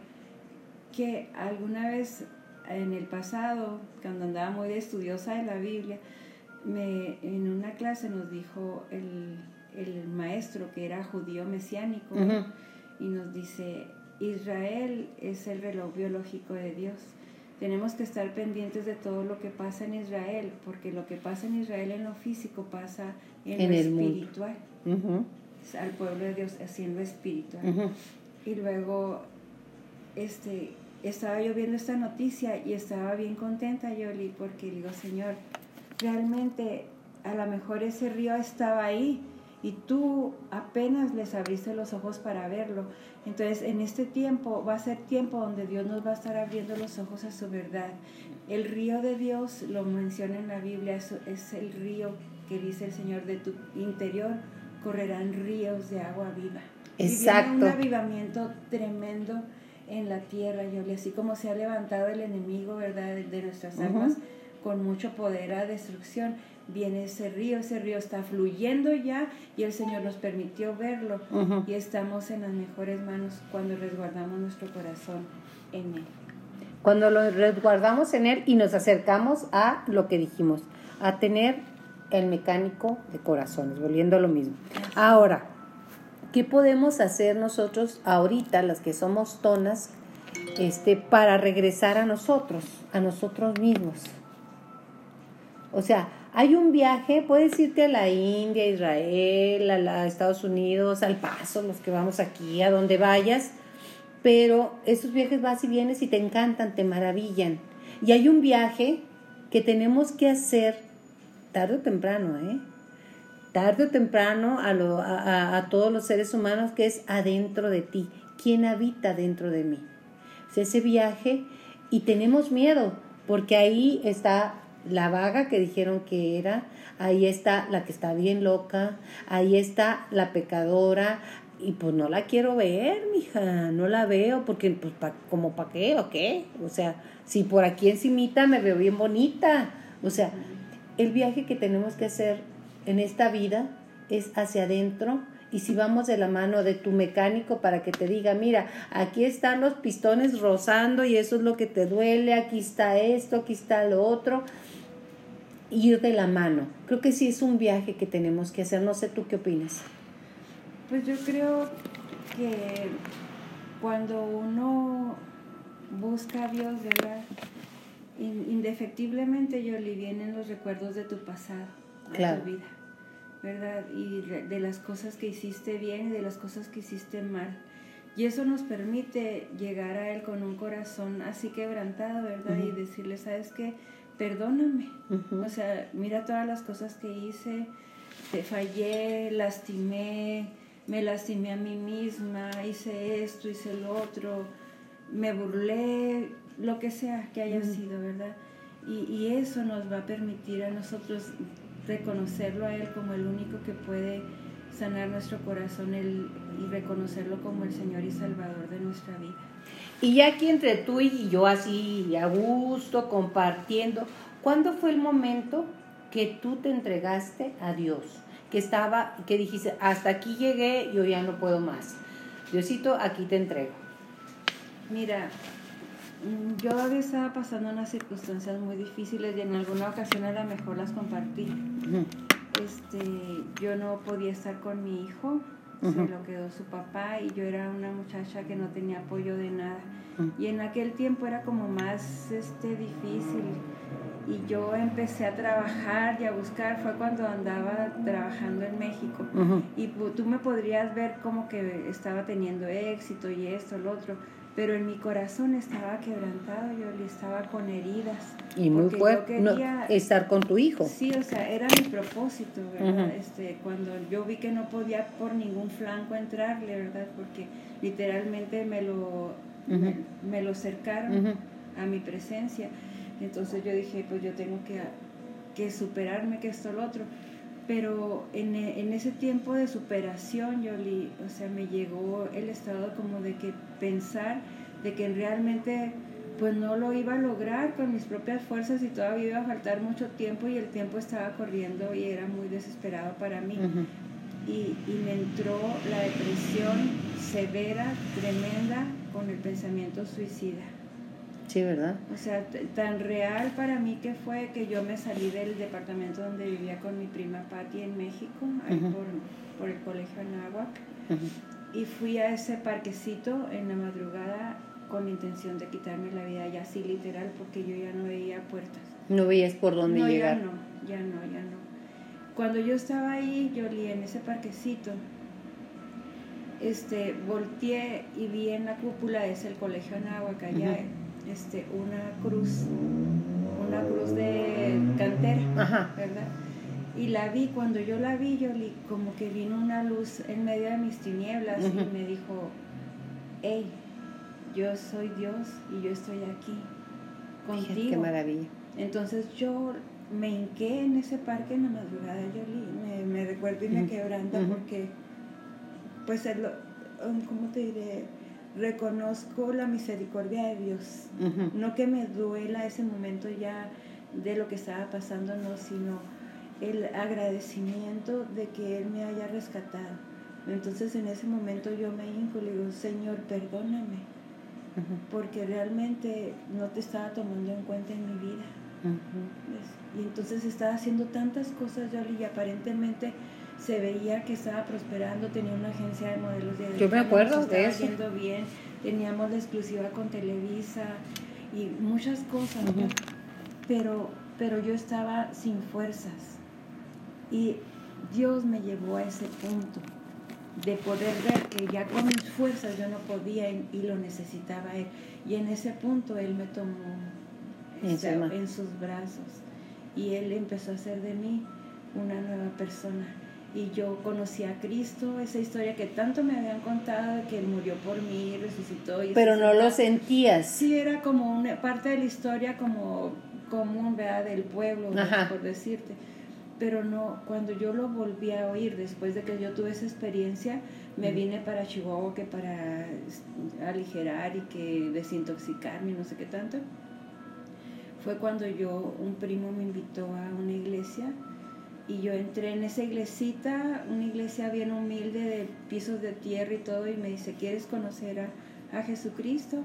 que alguna vez en el pasado, cuando andaba muy estudiosa de la Biblia, me, en una clase nos dijo el el maestro que era judío mesiánico y nos dice, Israel es el reloj biológico de Dios. Tenemos que estar pendientes de todo lo que pasa en Israel, porque lo que pasa en Israel en lo físico pasa en, lo espiritual. Al pueblo de Dios haciendo espiritual. Y luego, este, estaba yo viendo esta noticia y estaba bien contenta, Yoli, porque digo, Señor, realmente a lo mejor ese río estaba ahí, y tú apenas les abriste los ojos para verlo. Entonces, en este tiempo va a ser tiempo donde Dios nos va a estar abriendo los ojos a su verdad. El río de Dios, lo menciona en la Biblia, es, el río que dice el Señor, de tu interior correrán ríos de agua viva. Exacto. Y un avivamiento tremendo en la tierra, y así como se ha levantado el enemigo, ¿verdad?, de, nuestras almas con mucho poder a destrucción viene ese río, ese río está fluyendo ya y el Señor nos permitió verlo y estamos en las mejores manos cuando resguardamos nuestro corazón en Él. Cuando lo resguardamos en Él y nos acercamos a lo que dijimos, a tener el mecánico de corazones, volviendo a lo mismo. Ahora, ¿qué podemos hacer nosotros ahorita, las que somos tonas, este, para regresar a nosotros, a nosotros mismos? O sea, hay un viaje, puedes irte a la India, a Israel, a, Estados Unidos, al paso, los que vamos aquí, a donde vayas, pero esos viajes vas y vienes y te encantan, te maravillan. Y hay un viaje que tenemos que hacer tarde o temprano, ¿eh? Tarde o temprano a, lo, a, a todos los seres humanos que es adentro de ti. ¿Quién habita dentro de mí? Es ese viaje y tenemos miedo porque ahí está la vaga que dijeron que era, ahí está la que está bien loca, ahí está la pecadora, y pues no la quiero ver, mija, no la veo, porque pues como para qué o qué, o sea, si por aquí encimita me veo bien bonita, o sea, el viaje que tenemos que hacer en esta vida es hacia adentro y si vamos de la mano de tu mecánico para que te diga, mira, aquí están los pistones rozando y eso es lo que te duele, aquí está esto, aquí está lo otro, ir de la mano. Creo que sí es un viaje que tenemos que hacer, no sé tú qué opinas. Pues yo creo que cuando uno busca a Dios, ¿verdad? Indefectiblemente, yo le vienen los recuerdos de tu pasado, de tu vida ¿verdad? Y de las cosas que hiciste bien y de las cosas que hiciste mal. Y eso nos permite llegar a Él con un corazón así quebrantado, ¿verdad? Y decirle, ¿sabes qué? Perdóname. O sea, mira todas las cosas que hice, te fallé, lastimé, me lastimé a mí misma, hice esto, hice lo otro, me burlé, lo que sea que haya sido, ¿verdad? Y, y eso nos va a permitir a nosotros reconocerlo a Él como el único que puede sanar nuestro corazón y reconocerlo como el Señor y Salvador de nuestra vida. Y ya aquí entre tú y yo así a gusto, compartiendo, ¿cuándo fue el momento que tú te entregaste a Dios? Que estaba, que dijiste, hasta aquí llegué, yo ya no puedo más. Diosito, aquí te entrego. Mira, Mm, yo había estado pasando unas circunstancias muy difíciles y en alguna ocasión a lo mejor las compartí. Este, yo no podía estar con mi hijo, se lo quedó su papá y yo era una muchacha que no tenía apoyo de nada. Y en aquel tiempo era como más este, difícil. Y yo empecé a trabajar y a buscar, fue cuando andaba trabajando en México. Y tú me podrías ver como que estaba teniendo éxito y esto, lo otro pero en mi corazón estaba quebrantado, yo estaba con heridas. Y muy fuerte, estar con tu hijo. Sí, o sea, era mi propósito, ¿verdad? este, cuando yo vi que no podía por ningún flanco entrarle, ¿verdad? Porque literalmente me lo, me, lo cercaron a mi presencia. Entonces yo dije, pues yo tengo que, que superarme, que esto, lo otro pero en, en, ese tiempo de superación, yo o sea, me llegó el estado como de que pensar de que realmente pues no lo iba a lograr con mis propias fuerzas y todavía iba a faltar mucho tiempo y el tiempo estaba corriendo y era muy desesperado para mí. y, y me entró la depresión severa, tremenda, con el pensamiento suicida. Sí, ¿verdad? O sea, tan real para mí que fue que yo me salí del departamento donde vivía con mi prima Patti en México, ahí por, por, el colegio Anáhuac, y fui a ese parquecito en la madrugada con la intención de quitarme la vida, ya así literal, porque yo ya no veía puertas. ¿No veías por dónde no, llegar? Ya no, ya no, ya no. Cuando yo estaba ahí, yo li en ese parquecito, este, volteé y vi en la cúpula, es el colegio Anáhuac, allá este, una cruz, una cruz de cantera, ¿verdad? Y la vi, cuando yo la vi, yo como que vino una luz en medio de mis tinieblas y me dijo, hey, yo soy Dios y yo estoy aquí contigo. qué maravilla. Entonces yo me hinqué en ese parque en la madrugada, yo me, me recuerdo y me quebranta porque, pues, ¿cómo te diré? Reconozco la misericordia de Dios. No que me duela ese momento ya de lo que estaba pasando, no, sino el agradecimiento de que Él me haya rescatado. Entonces en ese momento yo me hinco y le digo, Señor, perdóname, porque realmente no te estaba tomando en cuenta en mi vida. Y entonces estaba haciendo tantas cosas, yo y aparentemente se veía que estaba prosperando, tenía una agencia de modelos de Yo me acuerdo de eso. yendo bien, teníamos la exclusiva con Televisa y muchas cosas, pero, pero yo estaba sin fuerzas y Dios me llevó a ese punto de poder ver que ya con mis fuerzas yo no podía y lo necesitaba Él. Y en ese punto Él me tomó en sus brazos y Él empezó a hacer de mí una nueva persona y yo conocí a Cristo, esa historia que tanto me habían contado que Él murió por mí, resucitó. Y Pero no lo sentías. Sí, era como una parte de la historia como común, ¿verdad? Del pueblo, por decirte. Pero no, cuando yo lo volví a oír, después de que yo tuve esa experiencia, me vine para Chihuahua que para aligerar y que desintoxicarme, no sé qué tanto. fue cuando yo, un primo me invitó a una iglesia y yo entré en esa iglesita, una iglesia bien humilde de pisos de tierra y todo, y me dice, ¿quieres conocer a, a Jesucristo?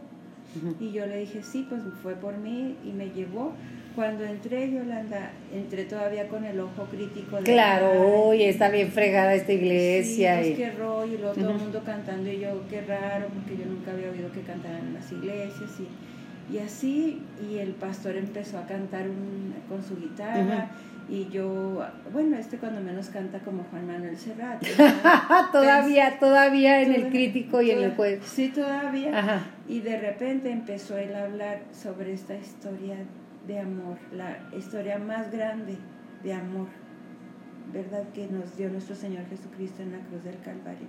Y yo le dije, sí, pues fue por mí y me llevó. Cuando entré, Yolanda, entré todavía con el ojo crítico. De claro, uy, está bien fregada esta iglesia. Sí, y... qué rollo, y luego todo el mundo cantando, y yo, qué raro, porque yo nunca había oído que cantaran en las iglesias. Y, y así, y el pastor empezó a cantar un, con su guitarra. Y yo, bueno, este cuando menos canta como Juan Manuel Serrat. todavía, todavía en el crítico y en el juez. Sí, todavía. Y de repente empezó él a hablar sobre esta historia de amor, la historia más grande de amor, ¿verdad? Que nos dio nuestro Señor Jesucristo en la cruz del Calvario.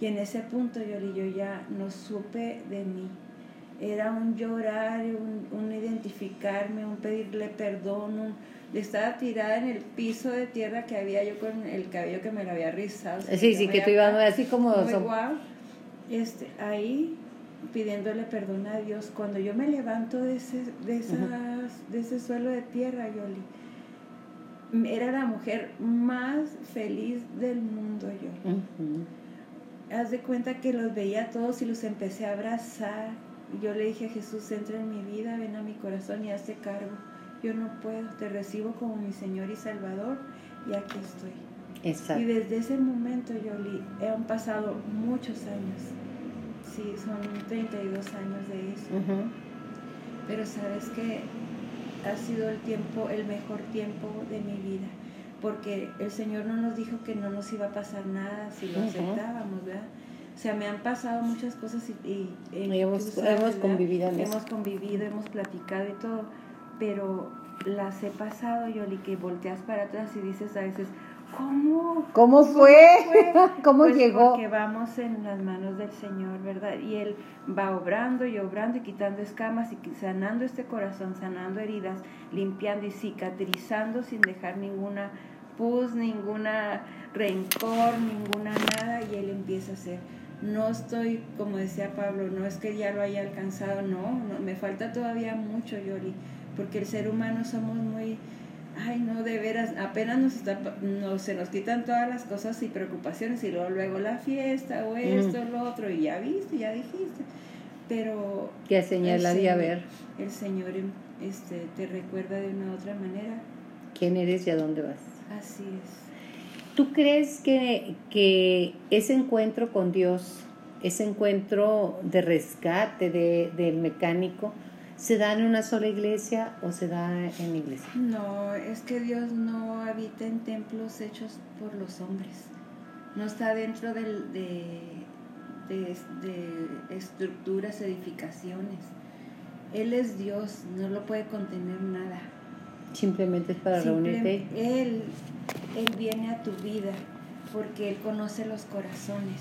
Y en ese punto yo, yo ya no supe de mí. Era un llorar, un, un identificarme, un pedirle perdón, un estaba tirada en el piso de tierra que había yo con el cabello que me lo había rizado. Sí, sí, que tú ibas así como... este, ahí pidiéndole perdón a Dios. Cuando yo me levanto de ese, de esas, de ese suelo de tierra, Yoli, era la mujer más feliz del mundo yo. Haz de cuenta que los veía todos y los empecé a abrazar. Yo le dije a Jesús, entra en mi vida, ven a mi corazón y hazte cargo yo no puedo, te recibo como mi Señor y Salvador y aquí estoy. Exacto. Y desde ese momento, Yoli, han pasado muchos años. Sí, son 32 años de eso. Pero sabes que ha sido el tiempo, el mejor tiempo de mi vida. Porque el Señor no nos dijo que no nos iba a pasar nada si lo aceptábamos, ¿verdad? O sea, me han pasado muchas cosas y, hemos, hemos convivido. hemos convivido, hemos platicado y todo pero las he pasado, Yoli, que volteas para atrás y dices a veces, ¿cómo? ¿Cómo fue? ¿Cómo, pues llegó? Porque vamos en las manos del Señor, ¿verdad? Y Él va obrando y obrando y quitando escamas y sanando este corazón, sanando heridas, limpiando y cicatrizando sin dejar ninguna pus, ninguna rencor, ninguna nada, y Él empieza a hacer no estoy, como decía Pablo, no es que ya lo haya alcanzado, no, no me falta todavía mucho, Yoli, porque el ser humano somos muy, ay no, de veras, apenas nos está, no, se nos quitan todas las cosas y preocupaciones y luego, luego la fiesta o esto, lo otro, y ya viste, ya dijiste, pero... Que señalaría ver. El Señor este, te recuerda de una u otra manera. ¿Quién eres y a dónde vas? Así es. ¿Tú crees que, que ese encuentro con Dios, ese encuentro de rescate de, del mecánico, ¿Se da en una sola iglesia o se da en iglesia? No, es que Dios no habita en templos hechos por los hombres. No está dentro de, de, estructuras, edificaciones. Él es Dios, no lo puede contener nada. Simplemente es para reunirte. Él, él viene a tu vida porque Él conoce los corazones.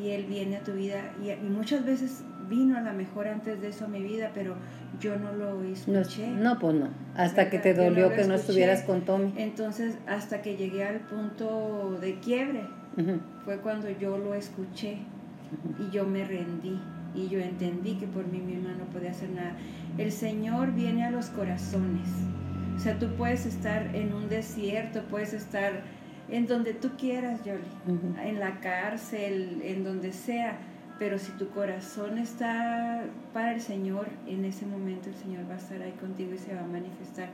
Y Él viene a tu vida. y muchas veces vino a lo mejor antes de eso a mi vida, pero yo no lo escuché. No, pues no, hasta que te dolió que no estuvieras con Tommy. Entonces, hasta que llegué al punto de quiebre, fue cuando yo lo escuché y yo me rendí y yo entendí que por mí misma no podía hacer nada. El Señor viene a los corazones. O sea, tú puedes estar en un desierto, puedes estar en donde tú quieras, Yoli, en la cárcel, en donde sea pero si tu corazón está para el Señor, en ese momento el Señor va a estar ahí contigo y se va a manifestar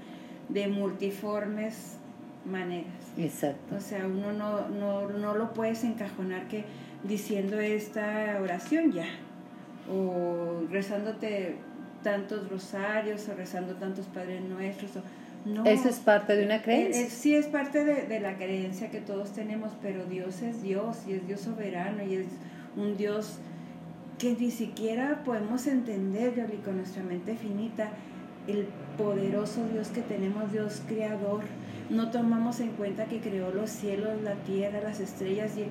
de multiformes maneras. Exacto. O sea, uno no, no, no lo puedes encajonar que diciendo esta oración ya, o rezándote tantos rosarios, o rezando tantos Padres Nuestros, no, Eso es parte de una eh, creencia. Eh, sí, es parte de, de, la creencia que todos tenemos, pero Dios es Dios y es Dios soberano y es un Dios que ni siquiera podemos entender, Yoli, con nuestra mente finita, el poderoso Dios que tenemos, Dios creador. No tomamos en cuenta que creó los cielos, la tierra, las estrellas, y,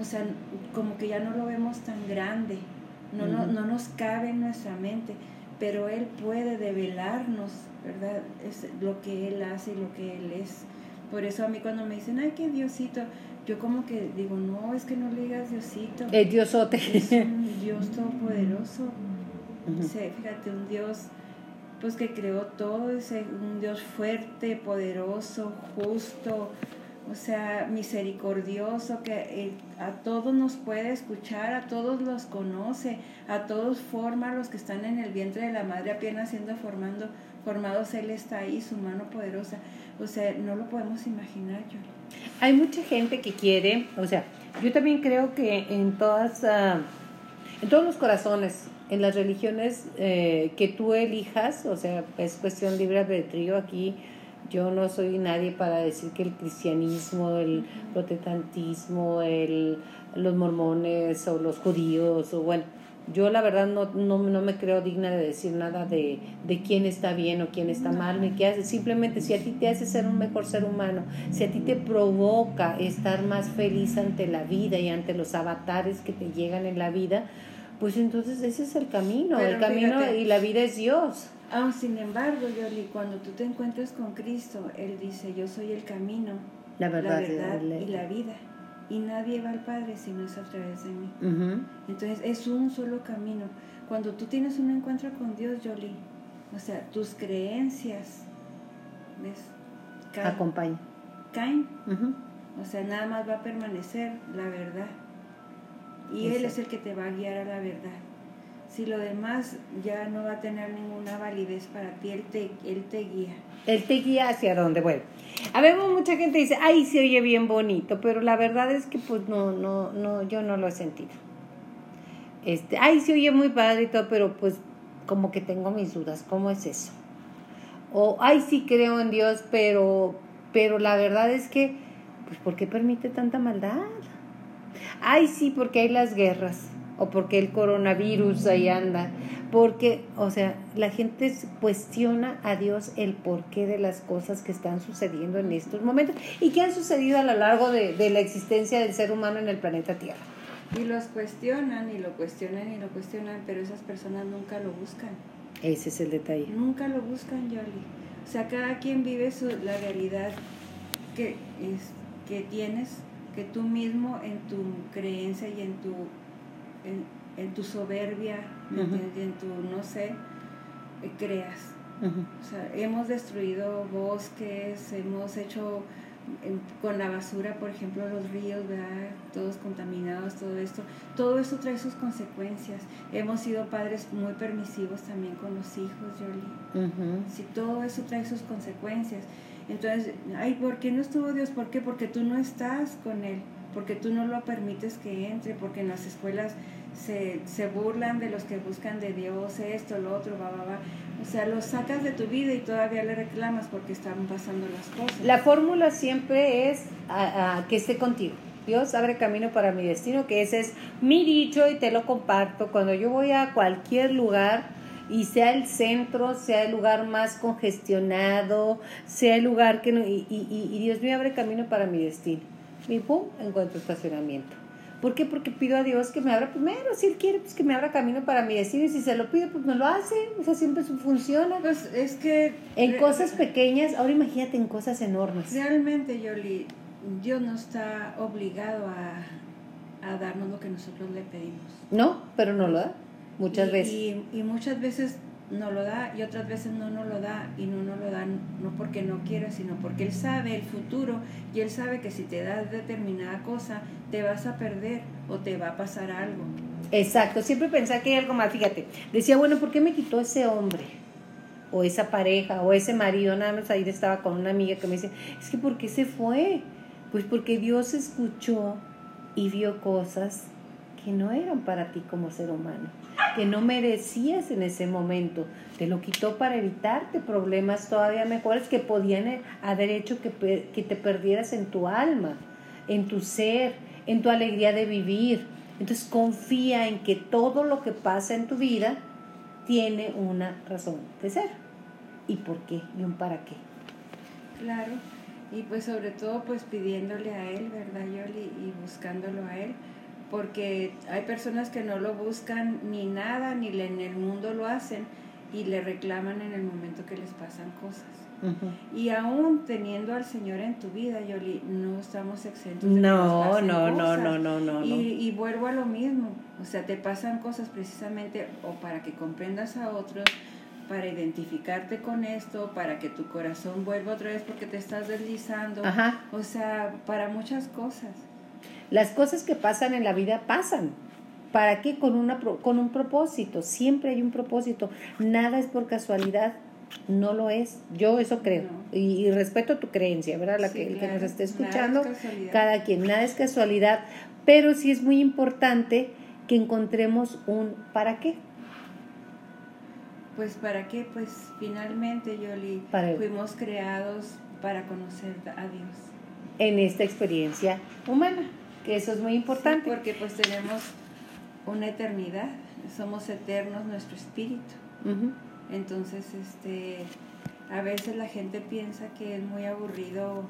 o sea, como que ya no lo vemos tan grande, no, no, no nos cabe en nuestra mente, pero Él puede develarnos, ¿verdad? Es lo que Él hace y lo que Él es. Por eso a mí cuando me dicen, ay, qué Diosito, yo como que digo, no, es que no le digas Diosito. El Diosote. Es un Dios todopoderoso. fíjate, un Dios pues que creó todo, es un Dios fuerte, poderoso, justo, o sea, misericordioso, que eh, a todos nos puede escuchar, a todos los conoce, a todos forma, los que están en el vientre de la madre apenas siendo formando, formados, Él está ahí, su mano poderosa. O sea, no lo podemos imaginar yo. Hay mucha gente que quiere, o sea, yo también creo que en todas, ah, en todos los corazones, en las religiones eh, que tú elijas, o sea, es cuestión libre albedrío aquí. Yo no soy nadie para decir que el cristianismo, el protestantismo, el, los mormones o los judíos, o bueno, yo la verdad no, no, no me creo digna de decir nada de, de, quién está bien o quién está mal, ni qué hace. Simplemente si a ti te hace ser un mejor ser humano, si a ti te provoca estar más feliz ante la vida y ante los avatares que te llegan en la vida, pues entonces ese es el camino, el camino y la vida es Dios. Ah, sin embargo, Yoli, cuando tú te encuentras con Cristo, Él dice, yo soy el camino, la verdad, y la vida. Y nadie va al Padre si no es a través de mí. Entonces es un solo camino. Cuando tú tienes un encuentro con Dios, Yoli, o sea, tus creencias, ¿ves? Caen. Acompaña. Caen. O sea, nada más va a permanecer la verdad. Y Él es el que te va a guiar a la verdad. Si lo demás ya no va a tener ninguna validez para ti, Él te, él te guía. Él te guía hacia dónde. Bueno, ver, mucha gente dice, ay, se oye bien bonito, pero la verdad es que pues no, no, no, yo no lo he sentido. Este, ay, se oye muy padre y todo, pero pues como que tengo mis dudas, ¿cómo es eso? O, ay, sí creo en Dios, pero, pero la verdad es que, pues, ¿por qué permite tanta maldad? Ay, sí, porque hay las guerras o porque el coronavirus ahí anda. Porque, o sea, la gente cuestiona a Dios el porqué de las cosas que están sucediendo en estos momentos y que han sucedido a lo largo de, de la existencia del ser humano en el planeta Tierra. Y los cuestionan y lo cuestionan y lo cuestionan, pero esas personas nunca lo buscan. Ese es el detalle. Nunca lo buscan, Yoli. O sea, cada quien vive su, la realidad que, es, que tienes que tú mismo en tu creencia y en tu, en, tu soberbia, en, tu, no sé, eh, creas. O sea, hemos destruido bosques, hemos hecho con la basura, por ejemplo, los ríos, ¿verdad? todos contaminados, todo esto. Todo eso trae sus consecuencias. Hemos sido padres muy permisivos también con los hijos, Jolie. Si todo eso trae sus consecuencias. Entonces, ay, ¿por qué no estuvo Dios? ¿Por qué? Porque tú no estás con Él, porque tú no lo permites que entre, porque en las escuelas se, se burlan de los que buscan de Dios, esto, lo otro, va, va, va. O sea, lo sacas de tu vida y todavía le reclamas porque están pasando las cosas. La fórmula siempre es que esté contigo. Dios abre camino para mi destino, que ese es mi dicho y te lo comparto. Cuando yo voy a cualquier lugar, y sea el centro, sea el lugar más congestionado, sea el lugar que no, y, y, Dios me abre camino para mi destino. Y pum, encuentro estacionamiento. ¿Por qué? Porque pido a Dios que me abra primero, si Él quiere, pues que me abra camino para mi destino, y si se lo pido, pues no lo hace, o sea, siempre funciona. Pues es que... En cosas pequeñas, ahora imagínate en cosas enormes. Realmente, Yoli, Dios no está obligado a, a darnos lo que nosotros le pedimos. No, pero no lo da. Muchas veces. Y, muchas veces no lo da y otras veces no nos lo da y no nos lo da no porque no quiera, sino porque Él sabe el futuro y Él sabe que si te da determinada cosa te vas a perder o te va a pasar algo. Exacto, siempre pensaba que hay algo más, fíjate, decía, bueno, ¿por qué me quitó ese hombre? O esa pareja, o ese marido, nada más ahí estaba con una amiga que me dice, es que ¿por qué se fue? Pues porque Dios escuchó y vio cosas que no eran para ti como ser humano que no merecías en ese momento. Te lo quitó para evitarte problemas todavía mejores que podían haber hecho que, que te perdieras en tu alma, en tu ser, en tu alegría de vivir. Entonces confía en que todo lo que pasa en tu vida tiene una razón de ser. ¿Y por qué? ¿Y un para qué? Claro. Y pues sobre todo pues pidiéndole a Él, ¿verdad, Yoli? Y buscándolo a Él porque hay personas que no lo buscan ni nada, ni en el mundo lo hacen y le reclaman en el momento que les pasan cosas. Y aún teniendo al Señor en tu vida, Yoli, no estamos exentos de no, que no, no, no, no, no, y, y, vuelvo a lo mismo, o sea, te pasan cosas precisamente o para que comprendas a otros, para identificarte con esto, para que tu corazón vuelva otra vez porque te estás deslizando. Ajá. O sea, para muchas cosas. Las cosas que pasan en la vida pasan. ¿Para qué? Con, una, con un propósito. Siempre hay un propósito. Nada es por casualidad. No lo es. Yo eso creo. No. Y, y respeto tu creencia, ¿verdad? La Sí, que, el que nos esté Nada es escuchando. casualidad. Cada quien. Nada es casualidad. Pero sí es muy importante que encontremos un para qué. Pues para qué, pues finalmente, Yoli, Para- fuimos creados para conocer a Dios. en esta experiencia humana. Que eso es muy importante. Sí, porque pues tenemos una eternidad, somos eternos nuestro espíritu. Entonces, este, a veces la gente piensa que es muy aburrido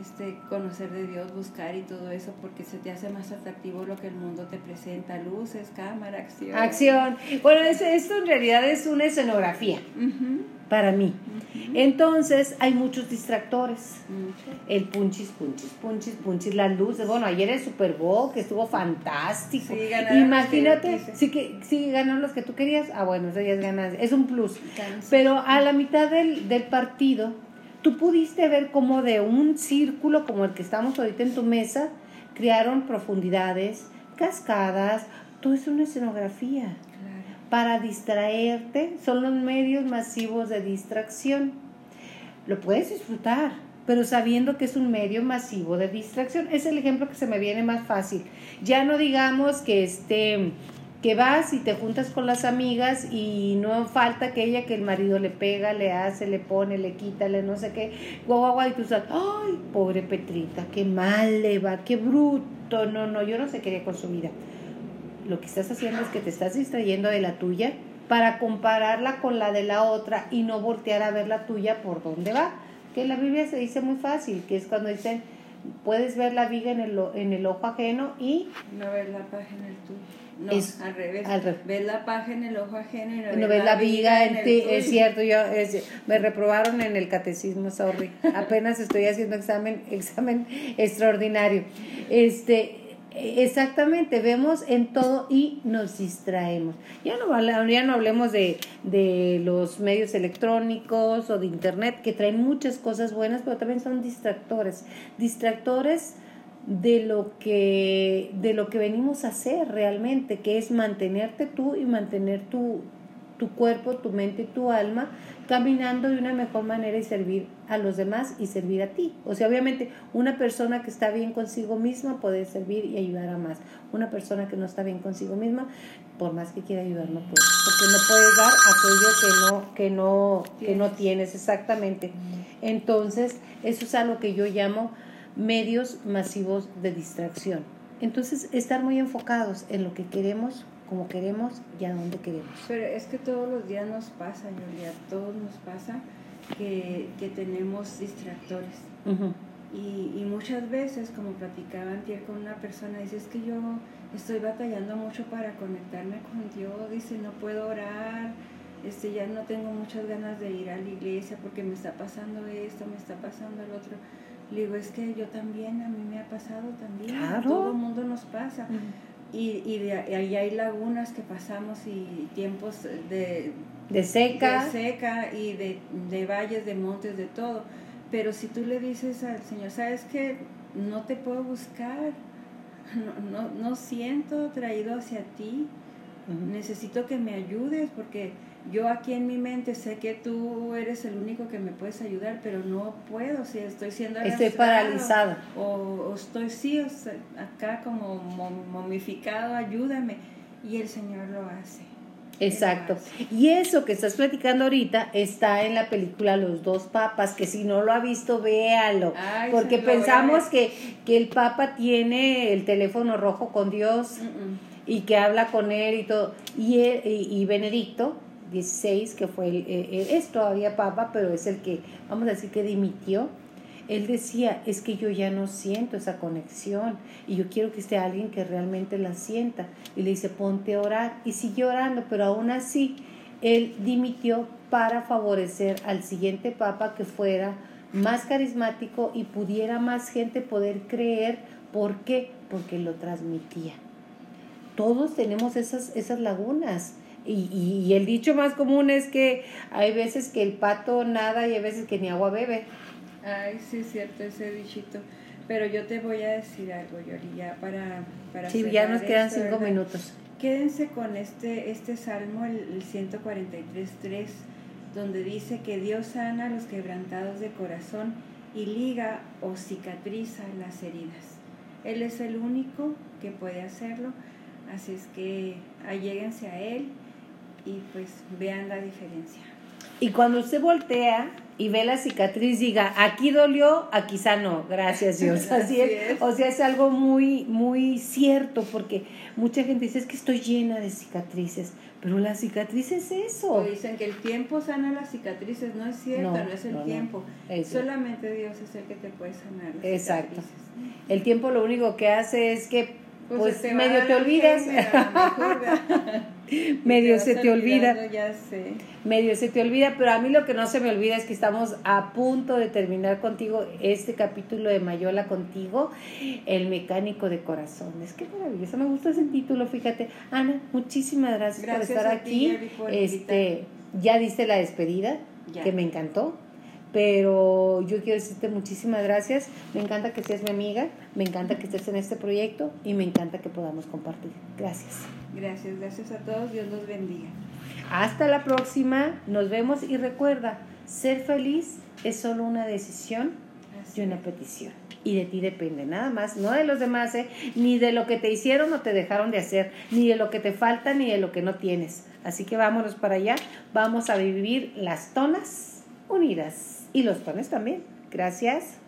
este, conocer de Dios, buscar y todo eso, porque se te hace más atractivo lo que el mundo te presenta, luces, cámara, acción. Acción. Bueno, es- esto en realidad es una escenografía para mí. Entonces hay muchos distractores. Mucho. El punchis, punchis, punchis, punchis, las luces. Bueno, ayer el Super Bowl que estuvo fantástico. Sí, ganaron los Imagínate, que sí que sí ganaron los que tú querías. Ah, bueno, eso ya es ganas, es un plus. Pero a la mitad del, del partido, tú pudiste ver cómo de un círculo como el que estamos ahorita en tu mesa, crearon profundidades, cascadas, todo es una escenografía Claro. para distraerte son los medios masivos de distracción. Lo puedes disfrutar, pero sabiendo que es un medio masivo de distracción. Es el ejemplo que se me viene más fácil. Ya no digamos que este que vas y te juntas con las amigas y no falta que ella que el marido le pega, le hace, le pone, le quita, le no sé qué, guau, guau, guau, y tú sabes, ay, pobre Petrita, qué mal le va, qué bruto, no, no, yo no sé qué haría con su vida lo que estás haciendo es que te estás distrayendo de la tuya para compararla con la de la otra y no voltear a ver la tuya por dónde va. Que la Biblia se dice muy fácil, que es cuando dicen, puedes ver la viga en el, ojo ajeno y No ves la paja en tuyo. No, Es al revés. al. Ves la paja en el ojo ajeno y no, no ves la viga en ti. Es cierto, yo es- me reprobaron en el catecismo, sorry. Apenas estoy haciendo examen, examen extraordinario. Este, exactamente, vemos en todo y nos distraemos. Ya no, ya no hablemos de, de los medios electrónicos o de internet, que traen muchas cosas buenas, pero también son distractores. Distractores de lo que de lo que venimos a hacer realmente, que es mantenerte tú y mantener tu, tu cuerpo, tu mente y tu alma caminando de una mejor manera y servir a los demás y servir a ti. O sea, obviamente una persona que está bien consigo misma puede servir y ayudar a más. Una persona que no está bien consigo misma, por más que quiera ayudar, no puede. Porque no puedes dar aquello que no, que no, que no tienes exactamente. Entonces, eso es algo que yo llamo medios masivos de distracción. Entonces, estar muy enfocados en lo que queremos, como queremos y a dónde queremos. Pero es que todos los días nos pasa, Julia, todos nos pasa que, que tenemos distractores. Y, y muchas veces, como platicaba antier con una persona, dice, es que yo estoy batallando mucho para conectarme con Dios, dice, no puedo orar, este, ya no tengo muchas ganas de ir a la iglesia porque me está pasando esto, me está pasando el otro. Le digo, es que yo también, a mí me ha pasado también, Claro. todo el mundo nos pasa. Y, y de ahí hay lagunas que pasamos y tiempos de, De seca. de seca y de, de valles, de montes, de todo. Pero si tú le dices al Señor, ¿sabes que No te puedo buscar, no, no, no siento traído hacia ti, necesito que me ayudes porque yo aquí en mi mente sé que tú eres el único que me puedes ayudar, pero no puedo, si estoy siendo Estoy paralizada. O, o estoy, sí, o sea, acá como mom- momificado, ayúdame. Y el Señor lo hace. Exacto. Y eso que estás platicando ahorita está en la película Los dos papas, que si no lo ha visto, véalo. Ay, Porque pensamos que, que el papa tiene el teléfono rojo con Dios Mm, mm. y que habla con él y todo. Y, él- y, y Benedicto XVI, que fue el, eh, eh, es todavía papa, pero es el que, vamos a decir que dimitió, él decía, es que yo ya no siento esa conexión y yo quiero que esté alguien que realmente la sienta. Y le dice, ponte a orar. Y siguió orando, pero aún así, él dimitió para favorecer al siguiente papa que fuera más carismático y pudiera más gente poder creer. ¿Por qué? Porque lo transmitía todos tenemos esas, esas lagunas Y, y, y el dicho más común es que hay veces que el pato nada y hay veces que ni agua bebe. Ay, sí, es cierto ese dichito. Pero yo te voy a decir algo, Yori, ya para, para Sí, ya nos quedan esto, cinco ¿verdad? minutos. Quédense con este, este salmo, el, el 143.3, donde dice que Dios sana a los quebrantados de corazón y liga o cicatriza las heridas. Él es el único que puede hacerlo, así es que alléguense a Él y pues vean la diferencia. Y cuando usted voltea y ve la cicatriz, diga, aquí dolió, aquí sanó, gracias Dios. Así es. O sea, es algo muy, muy cierto, porque mucha gente dice, es que estoy llena de cicatrices, pero la cicatriz es O eso. dicen que el tiempo sana las cicatrices, no es cierto, No, no, es el no, no. tiempo. Eso. Solamente Dios es el que te puede sanar las Exacto. cicatrices. El tiempo lo único que hace es que, pues, va medio te olvidas. Y medio se te olvida. olvidando, Ya sé. medio se te olvida, pero a mí lo que no se me olvida es que estamos a punto de terminar contigo este capítulo de Mayola contigo, el mecánico de corazones. Qué maravilloso, me gusta ese título, fíjate. Ana, muchísimas gracias, Gracias por estar a ti, aquí. Por este, ya diste la despedida, Ya. que me encantó. Pero yo quiero decirte muchísimas gracias. Me encanta que seas mi amiga, me encanta que estés en este proyecto y me encanta que podamos compartir. Gracias. Gracias, gracias a todos. Dios los bendiga. Hasta la próxima, nos vemos y recuerda, ser feliz es solo una decisión Así y una petición. Y de ti depende, nada más, no de los demás, ¿eh? ni de lo que te hicieron o te dejaron de hacer, ni de lo que te falta, ni de lo que no tienes. Así que vámonos para allá, vamos a vivir las tonas unidas y los tones también. Gracias.